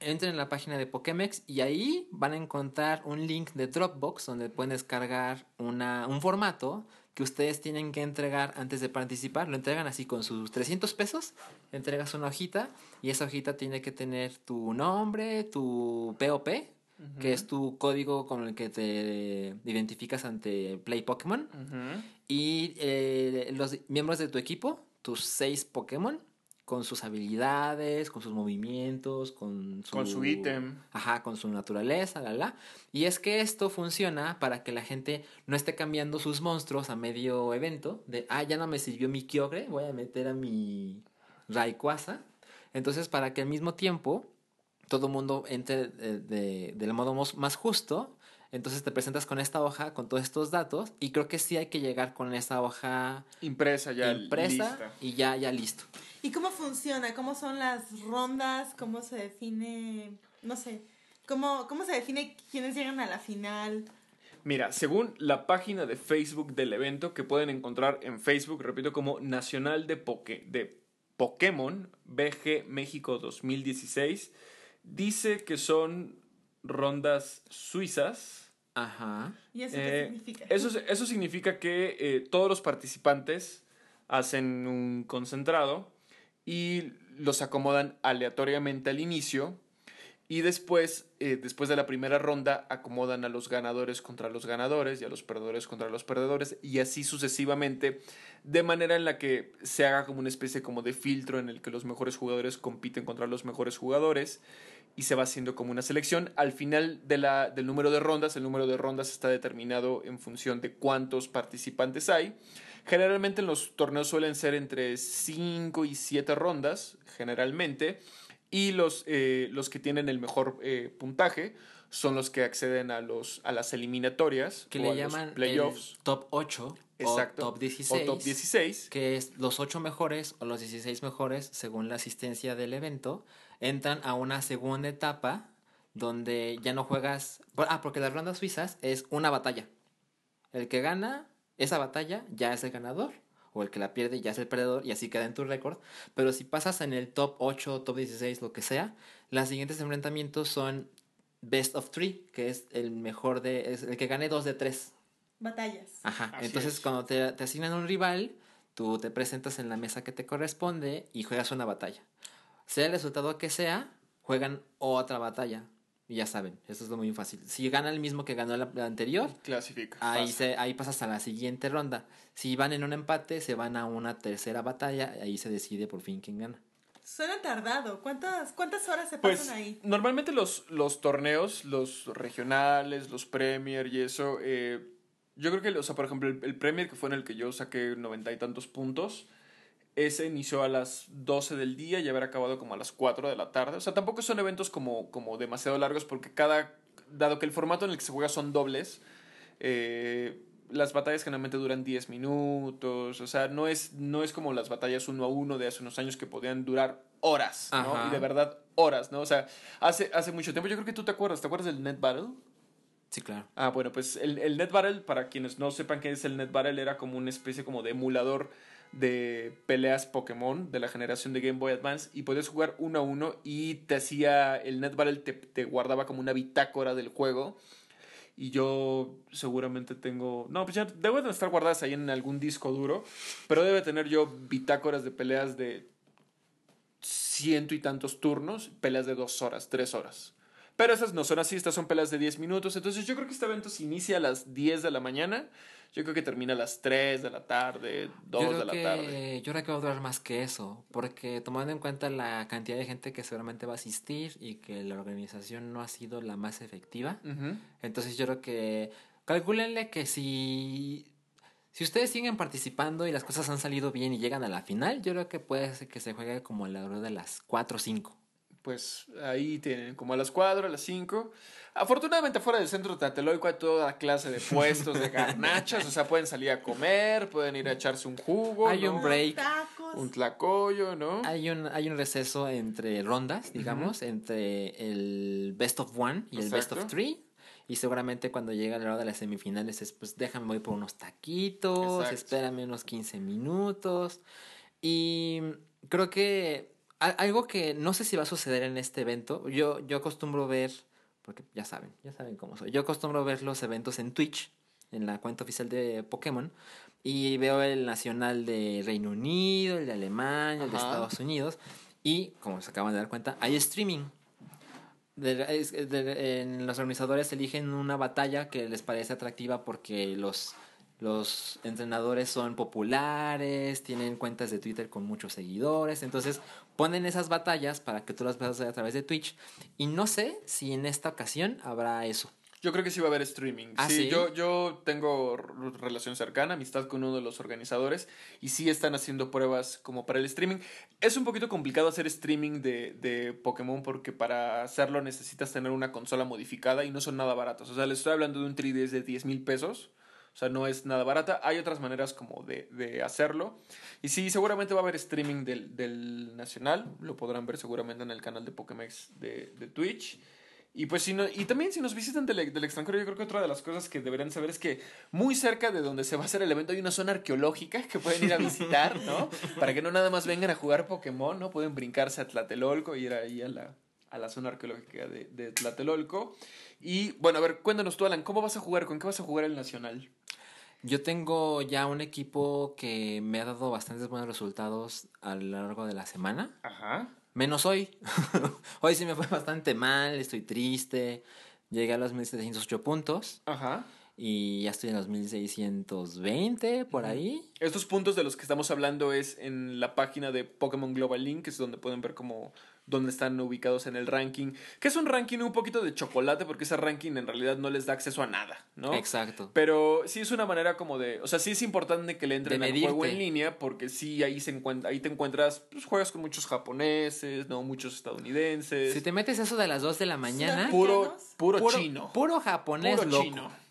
entren en la página de Pokémex y ahí van a encontrar un link de Dropbox donde pueden descargar una, un formato que ustedes tienen que entregar antes de participar. Lo entregan así con sus 300 pesos, entregas una hojita y esa hojita tiene que tener tu nombre, tu POP, que es tu código con el que te identificas ante Play Pokémon. Y eh, los miembros de tu equipo, tus seis Pokémon, con sus habilidades, con sus movimientos, con su... Con su ítem. Ajá, con su naturaleza, la, la. Y es que esto funciona para que la gente no esté cambiando sus monstruos a medio evento. De, ah, ya no me sirvió mi Kyogre, voy a meter a mi Rayquaza. Entonces, para que al mismo tiempo todo el mundo entre de, de- del modo más justo, entonces te presentas con esta hoja, con todos estos datos, y creo que sí hay que llegar con esa hoja Impresa ya. impresa lista. y ya, ya listo. ¿Y cómo funciona? ¿Cómo son las rondas? ¿Cómo se define? No sé. ¿Cómo, cómo se define quiénes llegan a la final? Mira, según la página de Facebook del evento que pueden encontrar en Facebook, repito, como Nacional de, Poké- de Pokémon BG México 2016, dice que son rondas suizas. Ajá. ¿Y eso Eh, qué significa? Eso, eso significa que eh, todos los participantes hacen un concentrado y los acomodan aleatoriamente al inicio y después, eh, después de la primera ronda, acomodan a los ganadores contra los ganadores y a los perdedores contra los perdedores y así sucesivamente, de manera en la que se haga como una especie como de filtro en el que los mejores jugadores compiten contra los mejores jugadores y se va haciendo como una selección. Al final de la, del número de rondas, el número de rondas está determinado en función de cuántos participantes hay. Generalmente en los torneos suelen ser entre 5 y 7 rondas, generalmente, y los, eh, los que tienen el mejor eh, puntaje son los que acceden a, los, a las eliminatorias Que o le a los llaman playoffs. el top 8 Exacto. o top 16. O top 16. que es los 8 mejores o los 16 mejores, según la asistencia del evento, entran a una segunda etapa donde ya no juegas... Ah, porque las rondas suizas es una batalla. El que gana esa batalla ya es el ganador, o el que la pierde ya es el perdedor, y así queda en tu récord. Pero si pasas en el top 8, top 16, lo que sea, los siguientes enfrentamientos son best of three, que es el mejor de... es el que gane dos de tres. Batallas. Ajá. Así Entonces, es. cuando te, te asignan un rival, tú te presentas en la mesa que te corresponde y juegas una batalla. Sea el resultado que sea, juegan otra batalla. Y ya saben, eso es lo muy fácil. Si gana el mismo que ganó la, la anterior, Clasifica. ahí, pasa. se, ahí pasas a la siguiente ronda. Si van en un empate, se van a una tercera batalla. Ahí se decide por fin quién gana. Suena tardado. ¿Cuántas, cuántas horas se Pues pasan ahí? normalmente los, los torneos, los regionales, los Premier y eso, eh, yo creo que, o sea, por ejemplo, el, el Premier que fue en el que yo saqué noventa y tantos puntos, ese inició a las 12 del día y haber acabado como a las 4 de la tarde. O sea, tampoco son eventos como, como demasiado largos porque cada, dado que el formato en el que se juega son dobles, eh, las batallas generalmente duran 10 minutos, o sea, no es, no es como las batallas uno a uno de hace unos años que podían durar horas, ¿no? Ajá. Y de verdad, horas, ¿no? O sea, hace, hace mucho tiempo, yo creo que tú te acuerdas, ¿te acuerdas del Net Battle? Sí, claro. Ah, bueno, pues el, el Net Battle, para quienes no sepan qué es el Net Battle, era como una especie como de emulador de peleas Pokémon de la generación de Game Boy Advance y podías jugar uno a uno y te hacía, el Net Battle te, te guardaba como una bitácora del juego y yo seguramente tengo, no, pues ya deben de estar guardadas ahí en algún disco duro, pero debe tener yo bitácoras de peleas de ciento y tantos turnos, peleas de dos horas, tres horas. Pero esas no son así, estas son peleas de 10 minutos. Entonces yo creo que este evento se inicia a las 10 de la mañana. Yo creo que termina a las 3 de la tarde, 2 yo de la que, tarde. Yo creo que va a durar más que eso, porque tomando en cuenta la cantidad de gente que seguramente va a asistir y que la organización no ha sido la más efectiva, entonces yo creo que calcúlenle que si si ustedes siguen participando y las cosas han salido bien y llegan a la final, yo creo que puede ser que se juegue como alrededor de las 4 o 5. Pues ahí tienen como a las 4, a las 5. Afortunadamente fuera del centro Tlatelolco hay toda clase de puestos de garnachas, o sea, pueden salir a comer, pueden ir a echarse un jugo, Hay un break. Tacos. un tlacoyo, ¿no? Hay un, hay un receso entre rondas, digamos, entre el best of one y el best of three. Y seguramente cuando llega la hora de las semifinales es, pues déjame voy por unos taquitos, Exacto. espérame unos 15 minutos. Y creo que algo que no sé si va a suceder en este evento, yo, yo acostumbro ver, porque ya saben, ya saben cómo soy, yo acostumbro ver los eventos en Twitch, en la cuenta oficial de Pokémon, y veo el nacional de Reino Unido, el de Alemania, el de. Estados Unidos, y como se acaban de dar cuenta, hay streaming. De- en los organizadores eligen una batalla que les parece atractiva porque los, los entrenadores son populares, tienen cuentas de Twitter con muchos seguidores, entonces ponen esas batallas para que tú las puedas a través de Twitch. Y no sé si en esta ocasión habrá eso. Yo creo que sí va a haber streaming. ¿Ah, sí, sí? Yo, yo tengo relación cercana, amistad con uno de los organizadores y sí están haciendo pruebas como para el streaming. Es un poquito complicado hacer streaming de, de Pokémon porque para hacerlo necesitas tener una consola modificada y no son nada baratos. O sea, les estoy hablando de un 3DS de 10 mil pesos. O sea, no es nada barata. Hay otras maneras como de, de hacerlo. Y sí, seguramente va a haber streaming del, del Nacional. Lo podrán ver seguramente en el canal de Pokémex de, de Twitch. Y pues si no, y también si nos visitan del, del extranjero, yo creo que otra de las cosas que deberían saber es que muy cerca de donde se va a hacer el evento hay una zona arqueológica que pueden ir a visitar, ¿no? Para que no nada más vengan a jugar Pokémon, ¿no? Pueden brincarse a Tlatelolco y ir ahí a la, a la zona arqueológica de, de Tlatelolco. Y bueno, a ver, cuéntanos tú, Alan, ¿cómo vas a jugar? ¿Con qué vas a jugar el Nacional? Yo tengo ya un equipo que me ha dado bastantes buenos resultados a lo largo de la semana. Ajá. Menos hoy. hoy sí me fue bastante mal, estoy triste. Llegué a los 1708 puntos Ajá. Y ya estoy en los 1620 por ahí. Estos puntos de los que estamos hablando es en la página de Pokémon Global Link, que es donde pueden ver cómo dónde están ubicados en el ranking, que es un ranking un poquito de chocolate porque ese ranking en realidad no les da acceso a nada, ¿no? Exacto. Pero sí es una manera como de, o sea, sí es importante que le entren al juego en línea porque sí ahí se encuentra, ahí te encuentras, pues juegas con muchos japoneses, no muchos estadounidenses, Si te metes eso de las 2 de la mañana, puro puro, puro, chino, puro japonés puro loco. chino.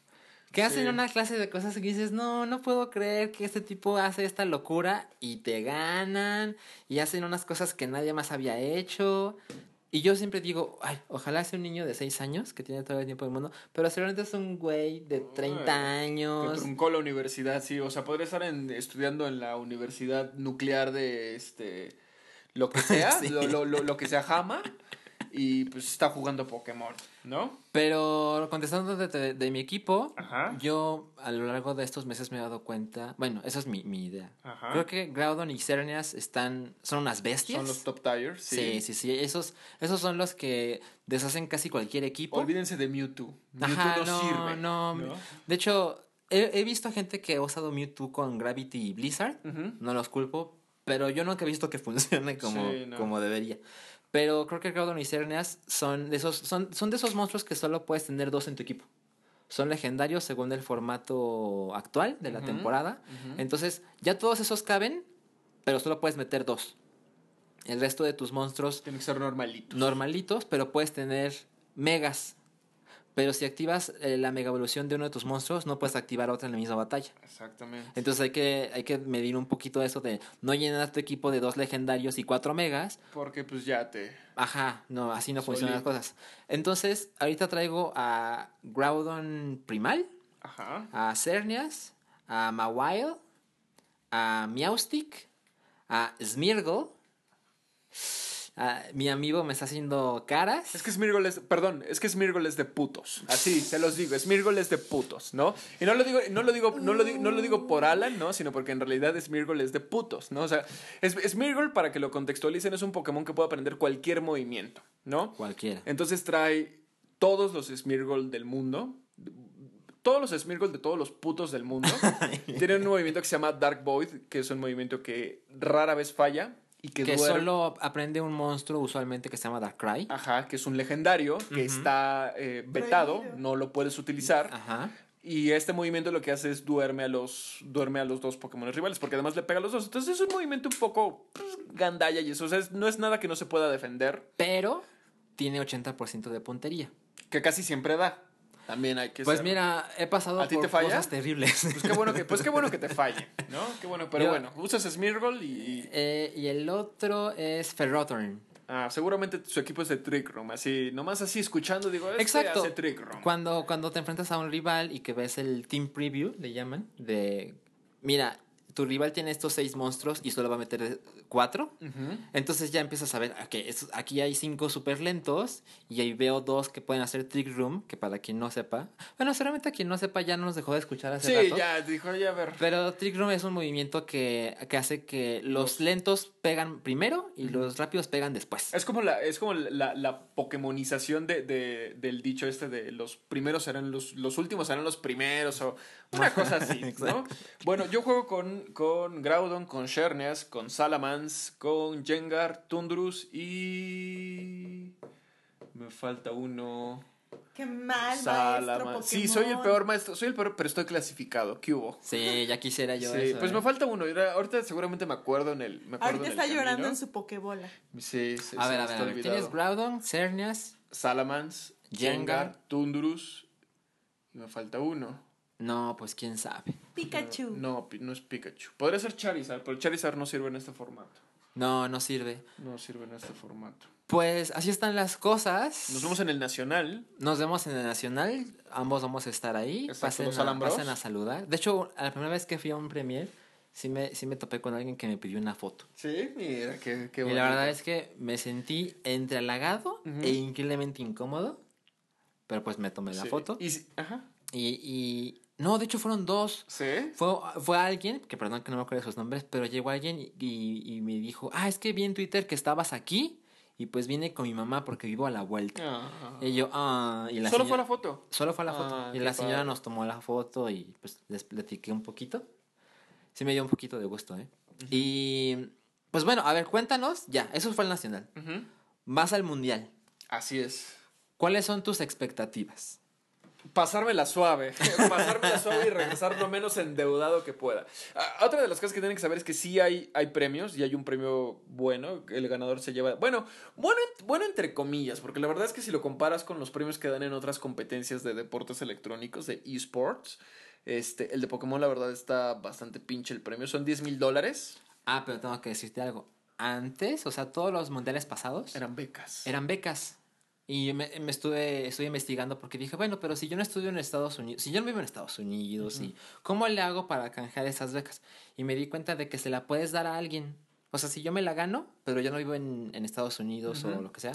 Que hacen Sí. una clase de cosas que dices, no, no puedo creer que este tipo hace esta locura y te ganan y hacen unas cosas que nadie más había hecho. Y yo siempre digo, ay, ojalá sea un niño de 6 años que tiene todo el tiempo del mundo, pero seguramente es un güey de 30 Que años. truncó la universidad, sí. O sea, podría estar en- estudiando en la universidad nuclear de este. Lo que sea, Sí. lo, lo, lo, lo que sea Jama. Y pues está jugando Pokémon, ¿no? Pero contestando de, de- de mi equipo, Ajá. yo a lo largo de estos meses me he dado cuenta, bueno, esa es mi, mi idea. Ajá. Creo que Groudon y Xerneas están, son unas bestias. Son los top tires, sí. Sí, sí, sí. Esos, esos son los que deshacen casi cualquier equipo. Olvídense de Mewtwo. Mewtwo Ajá, no, no, sirve. no. ¿no? De hecho, he, he visto gente que ha usado Mewtwo con Gravity y Blizzard. No los culpo, pero yo nunca he visto que funcione como, Sí, no. como debería. Pero creo que Groudon y Xerneas son de esos, son, son de esos monstruos que solo puedes tener dos en tu equipo. Son legendarios según el formato actual de la temporada. Entonces, ya todos esos caben, pero solo puedes meter dos. El resto de tus monstruos Tiene que ser normalito. normalitos, pero puedes tener megas. Pero si activas eh, la mega evolución de uno de tus monstruos, no puedes activar otra en la misma batalla. Exactamente. Entonces hay que, hay que medir un poquito eso de no llenar tu equipo de dos legendarios y cuatro megas. Porque pues ya te. Ajá, no, así no funcionan las cosas. Entonces, ahorita traigo a Groudon Primal, Ajá. a Cernias, a Mawile, a Meowstic, a Smeargle. A- mi amigo me está haciendo caras. Es que Smirgol es, perdón, es que Smirgol es de putos. Así, se los digo, Smirgol es de putos, ¿no? Y no lo digo, no lo digo, no lo digo, no lo digo por Alan, ¿no? Sino porque en realidad Smirgol es de putos, ¿no? O sea, es, Smirgol, para que lo contextualicen, es un Pokémon que puede aprender cualquier movimiento, ¿no? Cualquiera. Entonces trae todos los Smirgol del mundo. Todos los Smirgol de todos los putos del mundo. tienen un movimiento que se llama Dark Void, que es un movimiento que rara vez falla y que, Que duerme. solo aprende un monstruo usualmente que se llama Darkrai. Ajá, que es un legendario que está eh, vetado, Prohibido. no lo puedes utilizar. Ajá. Y este movimiento lo que hace es duerme a los, duerme a los dos Pokémon rivales, porque además le pega a los dos. Entonces es un movimiento un poco pues, gandalla y eso. O sea, es- no es nada que no se pueda defender, Pero tiene 80% de puntería. que casi siempre da. También hay que Pues ser- mira, he pasado ¿A ti por te falla? cosas terribles. Pues qué bueno que, pues qué bueno que te falle, ¿no? Qué bueno, pero Yo- bueno, usas Smeargle y, y- Eh, y el otro es Ferrothorn. ah, seguramente su equipo es de Trick Room, así, nomás así escuchando digo, este Exacto. hace Trick Room. Cuando, cuando te enfrentas a un rival y que ves el team preview, le llaman, de... Mira, tu rival tiene estos seis monstruos y solo va a meter cuatro. Entonces ya empiezas a ver, ok, estos- aquí hay cinco súper lentos y ahí veo dos que pueden hacer Trick Room, que para quien no sepa... Bueno, solamente a quien no sepa ya no nos dejó de escuchar hace Sí, rato. ya, dijo, ya a ver. Pero Trick Room es un movimiento que, que hace que los lentos pegan primero y los rápidos pegan después. Es como la, es como la, la Pokémonización de, de- del dicho este de los primeros serán los, los últimos serán los primeros o una cosa así, ¿no? Bueno, yo juego con, con Groudon, con Sherneas, con Con Jengar, Tundrus y... Me falta uno... Qué mal, maestro. Sí, soy el peor maestro, soy el peor, pero estoy clasificado. ¿Qué hubo? Sí, ya quisiera yo Sí, eso, pues ¿eh? me falta uno. Ahorita seguramente me acuerdo en el. Me acuerdo Ahorita en el está llorando camino. en su Pokébola. Sí, sí, A sí, ver, a ver, a ver. olvidado. Tienes Groudon, Cernias. Salamence, Jengar. Jengar, Tundurus. Y me falta uno. No, pues quién sabe. Pikachu. No, no es Pikachu. Podría ser Charizard, pero Charizard no sirve en este formato. No, no sirve. No sirve en este formato. Pues así están las cosas. Nos vemos en el Nacional. Nos vemos en el Nacional. Ambos vamos a estar ahí. Exacto, Pasen los a, pasen a saludar. De hecho, la primera vez que fui a un premier, sí me, sí me topé con alguien que me pidió una foto. Sí, mira, qué, qué y bonito. la verdad es que me sentí entre halagado e increíblemente incómodo. Pero pues me tomé la Sí. foto. Y, ajá. Y, y- No, de hecho fueron dos. Sí. Fue, fue alguien, que perdón que no me acuerdo de sus nombres, pero llegó alguien y, y- y me dijo, ah, es que vi en Twitter que estabas aquí y pues vine con mi mamá porque vivo a la vuelta. Ah. Y yo, ah, y la Solo señora- fue la foto. Solo fue la foto. Ah, y qué la señora padre. nos tomó la foto y pues les platiqué un poquito. Sí me dio un poquito de gusto, ¿eh? Y pues bueno, a ver, cuéntanos, ya, eso fue el nacional. Ujú. Vas al mundial. Así es. ¿Cuáles son tus expectativas? Pasármela suave. Pasármela suave y regresar lo menos endeudado que pueda. Ah, otra de las cosas que tienen que saber es que sí hay, hay premios y hay un premio bueno. El ganador se lleva. Bueno, bueno, bueno, entre comillas, porque la verdad es que si lo comparas con los premios que dan en otras competencias de deportes electrónicos, de esports, este, el de Pokémon, la verdad está bastante pinche el premio. Son 10 mil dólares. Ah, pero tengo que decirte algo. Antes, o sea, todos los mundiales pasados Eran becas. eran becas. Y me, me estuve, estuve investigando porque dije, bueno, pero si yo no estudio en Estados Unidos, si yo no vivo en Estados Unidos, y ¿cómo le hago para canjear esas becas? Y me di cuenta de que se la puedes dar a alguien. O sea, si yo me la gano, pero yo no vivo en, en Estados Unidos o lo que sea,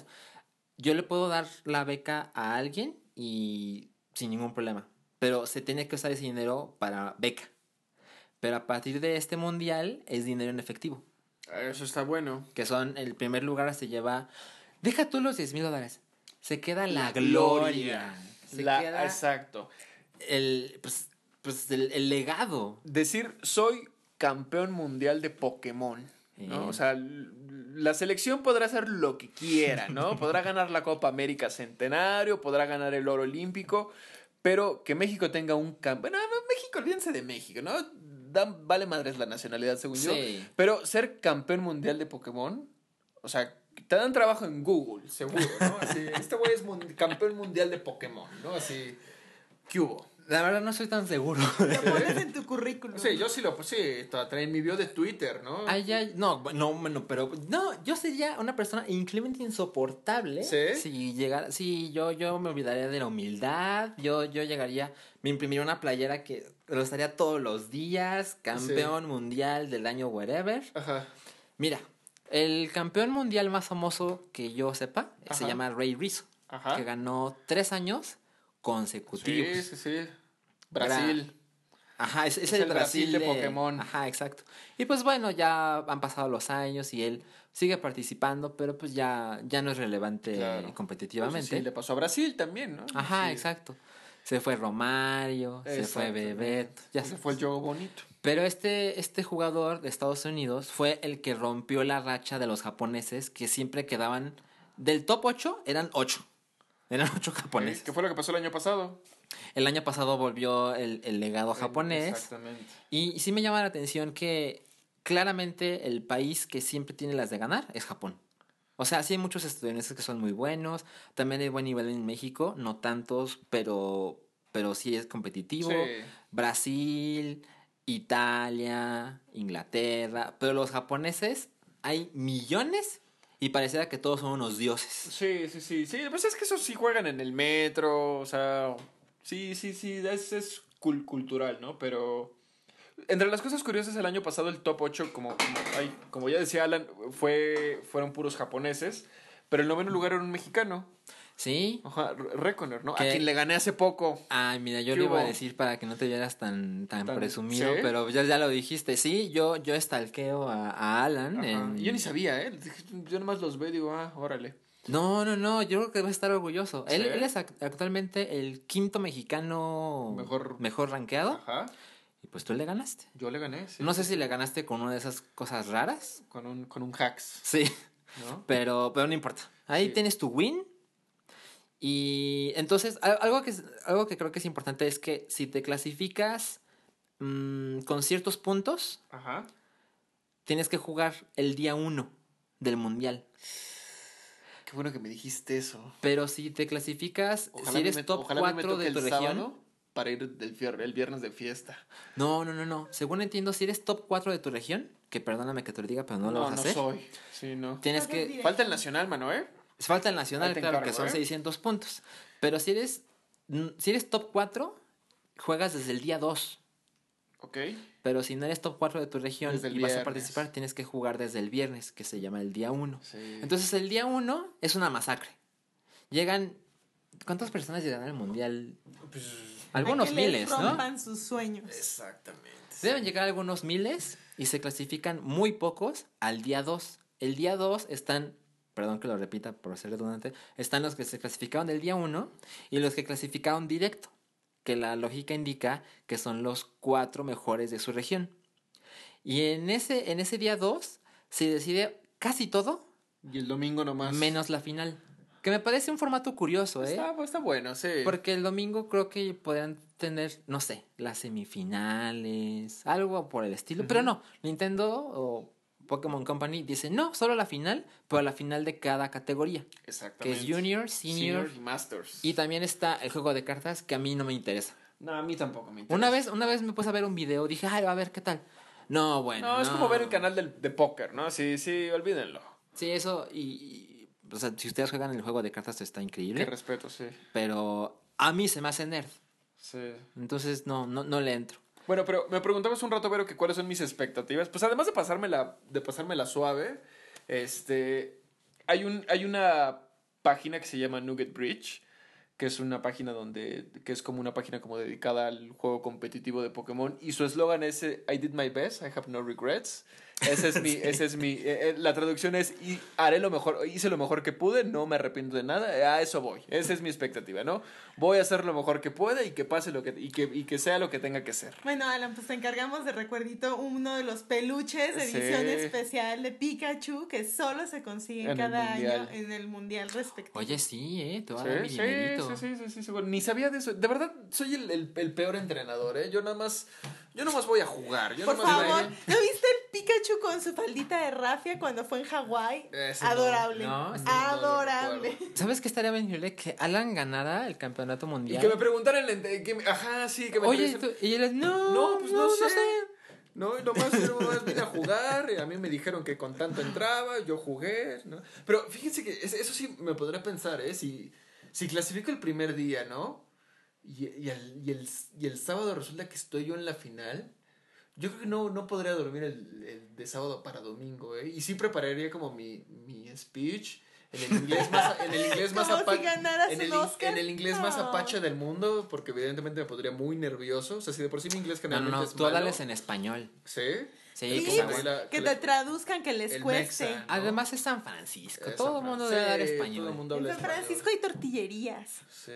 yo le puedo dar la beca a alguien y sin ningún problema. Pero se tiene que usar ese dinero para beca. Pero a partir de este mundial es dinero en efectivo. Eso está bueno. Que son, el primer lugar se lleva. Deja tú los 10 mil dólares. Se queda la, La gloria. Se La- queda Exacto. el, pues, pues el, el legado. decir soy campeón mundial de Pokémon. ¿no? O sea, la selección podrá hacer lo que quiera, ¿no? podrá ganar la Copa América Centenario, podrá ganar el oro olímpico, pero que México tenga un campeón. Bueno, México, olvídense de México, ¿no? Dan- vale madres la nacionalidad, según yo. Sí. Pero ser campeón mundial de Pokémon, o sea, te dan trabajo en Google, seguro, ¿no? Así, este güey es mun- campeón mundial de Pokémon, ¿no? Así, ¿qué hubo? La verdad no soy tan seguro. Lo pones en tu currículum. Sí, yo sí lo, sí, trae mi bio de Twitter, ¿no? Ay, ay, no, no, bueno, pero no, yo sería una persona increíblemente insoportable. ¿Sí? Si llegara, sí, yo, yo me olvidaría de la humildad, yo, yo llegaría, me imprimiría una playera que lo estaría todos los días, campeón mundial del año whatever. Ajá. Mira, el campeón mundial más famoso que yo sepa se Ajá. llama Ray Rizzo, Ajá. que ganó tres años consecutivos. Sí, sí, sí. Brasil. Ajá, es, es Es el, el Brasil Brasil de Pokémon. Ajá, exacto. Y pues bueno, ya han pasado los años y él sigue participando, pero pues ya, ya no es relevante Claro. competitivamente. Sí, le pasó a Brasil también, ¿no? Ajá, Sí. exacto. Se fue Romario, se fue. Bebeto, ya Se se fue el juego bonito. Pero este, este jugador de Estados Unidos fue el que rompió la racha de los japoneses que siempre quedaban del top 8, eran 8. Eran 8 japoneses. ¿Qué fue lo que pasó el año pasado? El año pasado volvió el, el legado japonés. Exactamente. Y, y sí me llama la atención que claramente el país que siempre tiene las de ganar es Japón. O sea, sí hay muchos estadounidenses que son muy buenos. También hay buen nivel en México, no tantos, pero, pero sí es competitivo. Sí. Brasil, Italia, Inglaterra. Pero los japoneses hay millones y pareciera que todos son unos dioses. Sí, sí, sí, sí. Pues es que esos sí juegan en el metro, o sea, sí, sí, sí, es, es cul- cultural, ¿no? Pero entre las cosas curiosas el año pasado el top 8, como, como, ya decía Alan, fue, fueron puros japoneses, pero el noveno lugar era un mexicano, ¿Sí? Ajá, Re- Reconer, ¿no? A quien le gané hace poco. Ay, mira, yo ¿Qué le iba a decir para que no te vieras tan, tan, Tan- presumido, ¿sí? pero ya, ya lo dijiste. Sí, yo, yo estalqueo a, a Alan. En- Yo ni sabía, ¿eh? Yo nomás los veo y digo, ah, órale. No, no, no, yo creo que va a estar orgulloso. Él, ¿Sí? él es ac- actualmente el quinto mexicano Mejor- mejor rankeado. Ajá. Y pues tú le ganaste. Yo le gané, sí. No sé si le ganaste con una de esas cosas raras. Con un, con un hacks, Sí, ¿no? pero, pero no importa. Ahí Sí. tienes tu win. Y entonces, al- algo que, algo que creo que es importante es que si te clasificas mm, con ciertos puntos, Ajá. tienes que jugar el día uno del mundial. Qué bueno que me dijiste eso. Pero si te clasificas, Ojalá si eres me, top ojalá me 4 toque de el tu región. sábado para ir del el viernes de fiesta. No, no, no, no. Según entiendo, si eres top 4 de tu región, que perdóname que te lo diga, pero no, lo vas a hacer. soy. Sí, no. Tienes que. Falta el nacional, mano, ¿eh? Falta el nacional, claro, encargo, que son ¿eh? 600 puntos. Pero si eres. Si eres top 4, juegas desde el día 2. Ok. Pero si no eres top 4 de tu región y vas a participar, tienes que jugar desde el viernes, que se llama el día 1. Sí. Entonces el día 1 es una masacre. Llegan. ¿Cuántas personas llegan al mundial? Pues, Algunos A que les miles, ¿no? rompan sus sueños. exactamente. Deben llegar algunos miles y se clasifican muy pocos al día 2. El día 2 están, perdón que lo repita por ser redundante, están los que se clasificaron del día 1 y los que clasificaron directo, que la lógica indica que son los cuatro mejores de su región. Y en ese, en ese día 2 se decide casi todo, Y el domingo nomás. menos la final. Que me parece un formato curioso, ¿eh? Está, está bueno, sí. Porque el domingo creo que podrían tener, no sé, las semifinales, algo por el estilo. Pero no, Nintendo o Pokémon Company dice no, solo la final, pero la final de cada categoría. Que Exactamente. es Junior, Senior. y Masters. Y también está el juego de cartas que a mí no me interesa. No, a mí tampoco me interesa. Una vez, una vez me puse a ver un video, dije, ay, a ver qué tal. No, bueno. No, es como ver el canal del, de póker, ¿no? Sí, sí, olvídenlo. Sí, eso, y, y, o sea, si ustedes juegan el juego de cartas está Qué increíble. respeto, sí. Pero a mí se me hace nerd. Sí. Entonces no, no, no le entro. Bueno, pero me preguntabas un rato, Vero, que cuáles son mis expectativas. Pues además de pasármela, de pasármela suave, este, hay, un, hay una página que se llama Nugget Bridge, que es una página donde, que es como una página como dedicada al juego competitivo de Pokémon, y su eslogan es eh, I did my best, I have no regrets. Ese es mi, ese es mi, eh, eh, la traducción es y haré lo mejor, hice lo mejor que pude, no me arrepiento de nada, a eso voy, esa es mi expectativa, ¿no? Voy a hacer lo mejor que pueda y que pase lo que, y que, y que sea lo que tenga que ser. Bueno, Alan, pues te encargamos de recuerdito uno de los peluches de Sí. edición especial de Pikachu que solo se consiguen En cada año en el mundial respectivo. Oye, sí, ¿eh? Mi Sí, sí, sí, sí, sí, sí, bueno, Ni sabía de eso. De verdad, soy el, el, el peor entrenador, ¿eh? Yo nada más, yo nada más voy a jugar. Yo Por nada más favor, voy ¿no viste el Pikachu con su faldita de rafia cuando fue en Hawái? Adorable. no, no Adorable. ¿Sabes qué estaría bien increíble? Que Alan ganara el campeonato Y mundial. que me preguntaran, que me- ajá, sí, que me Oye, tú- y él, no, No, pues no, sé. No, y nomás, yo nomás vine a jugar, y a mí me dijeron que con tanto entraba, yo jugué, ¿no? Pero fíjense que es- eso sí me podría pensar, ¿eh? Si, si clasifico el primer día, ¿no? Y, y, el, y, el, y el sábado resulta que estoy yo en la final, yo creo que no, no podría dormir el, el de sábado para domingo, ¿eh? Y sí prepararía como mi, mi speech en el inglés más, en el inglés más Como si en en el inglés más No. apache del mundo, porque evidentemente me pondría muy nervioso. O sea, si de por sí mi inglés No, no, generalmente no, es tú háblales en español. ¿Sí? Sí, Sí, que que pues, la- que que te traduzcan, que les cueste. mexa. ¿no? Además es San Francisco. Es todo San el mundo debe dar sí, español. Todo mundo En habla San español. Francisco hay tortillerías. Sí.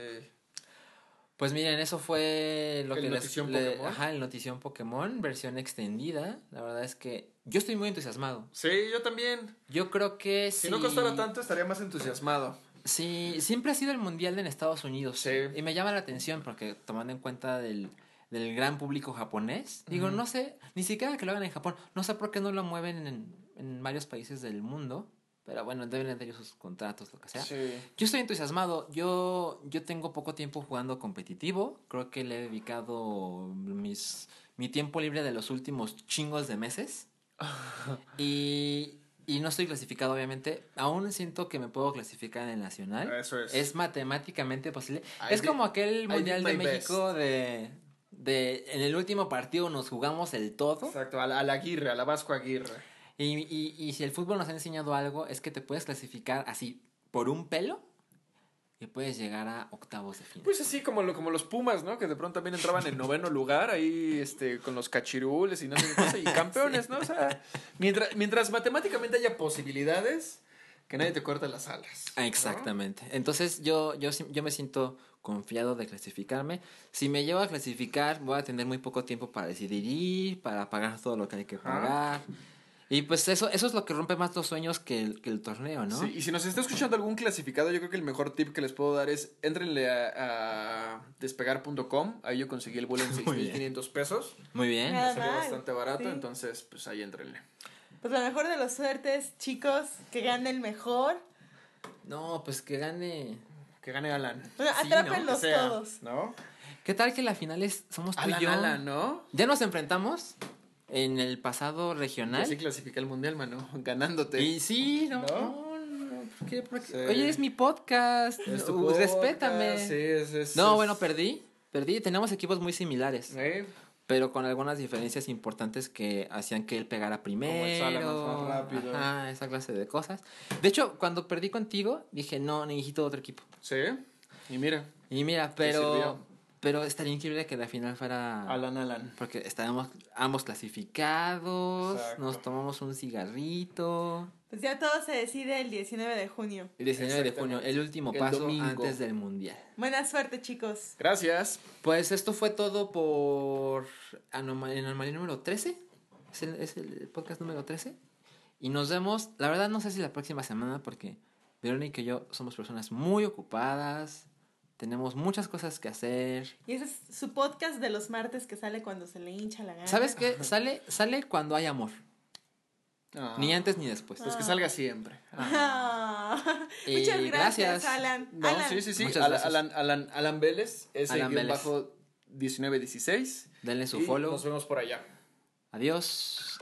Pues miren, eso fue lo El que les, notición le- Pokémon. Ajá, el notición Pokémon, versión extendida. La verdad es que yo estoy muy entusiasmado. Sí, yo también. Yo creo que Si no costara tanto, estaría más entusiasmado. Sí, siempre ha sido el mundial en Estados Unidos. Sí. Y me llama la atención porque tomando en cuenta del, del gran público japonés, digo, no sé, ni siquiera que lo hagan en Japón, no sé por qué no lo mueven en, en varios países del mundo, pero bueno, deben de tener sus contratos, lo que sea. Sí. Yo estoy entusiasmado. Yo, yo tengo poco tiempo jugando competitivo. Creo que le he dedicado mis, mi tiempo libre de los últimos chingos de meses. y, y no estoy clasificado, obviamente. Aún siento que me puedo clasificar en el nacional. Eso es. Es matemáticamente posible. I es did- como aquel mundial de México de, de... En el último partido nos jugamos el todo. Exacto, a la, a la Aguirre, a la Vasco Aguirre. Y, y, y si el fútbol nos ha enseñado algo, es que te puedes clasificar así por un pelo y puedes llegar a octavos de final. Pues así como, lo, como los Pumas, ¿no? Que de pronto también entraban en noveno lugar ahí este, con los cachirules y no sé qué cosa, y campeones, ¿no? O sea, mientras, mientras matemáticamente haya posibilidades, que nadie te corte las alas. ¿no? Exactamente. Entonces yo, yo, sí- yo me siento confiado de clasificarme. Si me llevo a clasificar, voy a tener muy poco tiempo para decidir ir, para pagar todo lo que hay que pagar. Y pues eso, eso es lo que rompe más los sueños que el, que el torneo, ¿no? Sí, y si nos está escuchando algún clasificado, yo creo que el mejor tip que les puedo dar es entrenle a, a despegar.com. Ahí yo conseguí el vuelo en Muy bien. 6.500 pesos. Muy bien. Nada Salió bastante barato, sí. entonces pues ahí entrenle. Pues la mejor de las suertes, chicos, que gane el mejor. No, pues que gane. Que gane Alan. Bueno, Sí, atrápenlos sea, todos. ¿No? ¿Qué tal que la final es, somos tú y yo? Alan, ¿no? Ya nos enfrentamos en el pasado regional. sí clasifiqué al mundial, mano. Ganándote. Y sí, no, ¿No? no, no, ¿por qué? ¿Por qué? Sí. Oye, es mi podcast. Es tu uh, podcast, respétame. Sí, es, es- no, bueno, perdí. Perdí. Tenemos equipos muy similares, ¿Eh? pero con algunas diferencias importantes que hacían que él pegara primero. Más rápido. Ajá, esa clase de cosas. De hecho, cuando perdí contigo, dije, no, necesito otro equipo. Sí. Y mira, Y mira, pero. Pero estaría increíble que la final fuera Alan, Alan. porque estábamos ambos clasificados, Exacto. nos tomamos un cigarrito. Pues ya todo se decide el 19 de junio. El 19 de junio, el último El paso domingo. antes del mundial. Buena suerte, chicos. Gracias. Pues esto fue todo por Anoma- en Anomalía número 13. Es el, es el podcast número 13. Y nos vemos, la verdad no sé si la próxima semana porque Verónica y yo somos personas muy ocupadas. Tenemos muchas cosas que hacer. Y ese es su podcast de los martes que sale cuando se le hincha la gana. ¿Sabes qué? Sale, sale cuando hay amor. Ah. Ni antes ni después. Pues que salga siempre. Y Muchas gracias, gracias. Alan. No, Alan. sí, sí, sí. Muchas Alan. Alan, Alan, Alan Vélez, ese Alan guion Vélez. bajo 1916. Denle su Y follow. Nos vemos por allá. Adiós.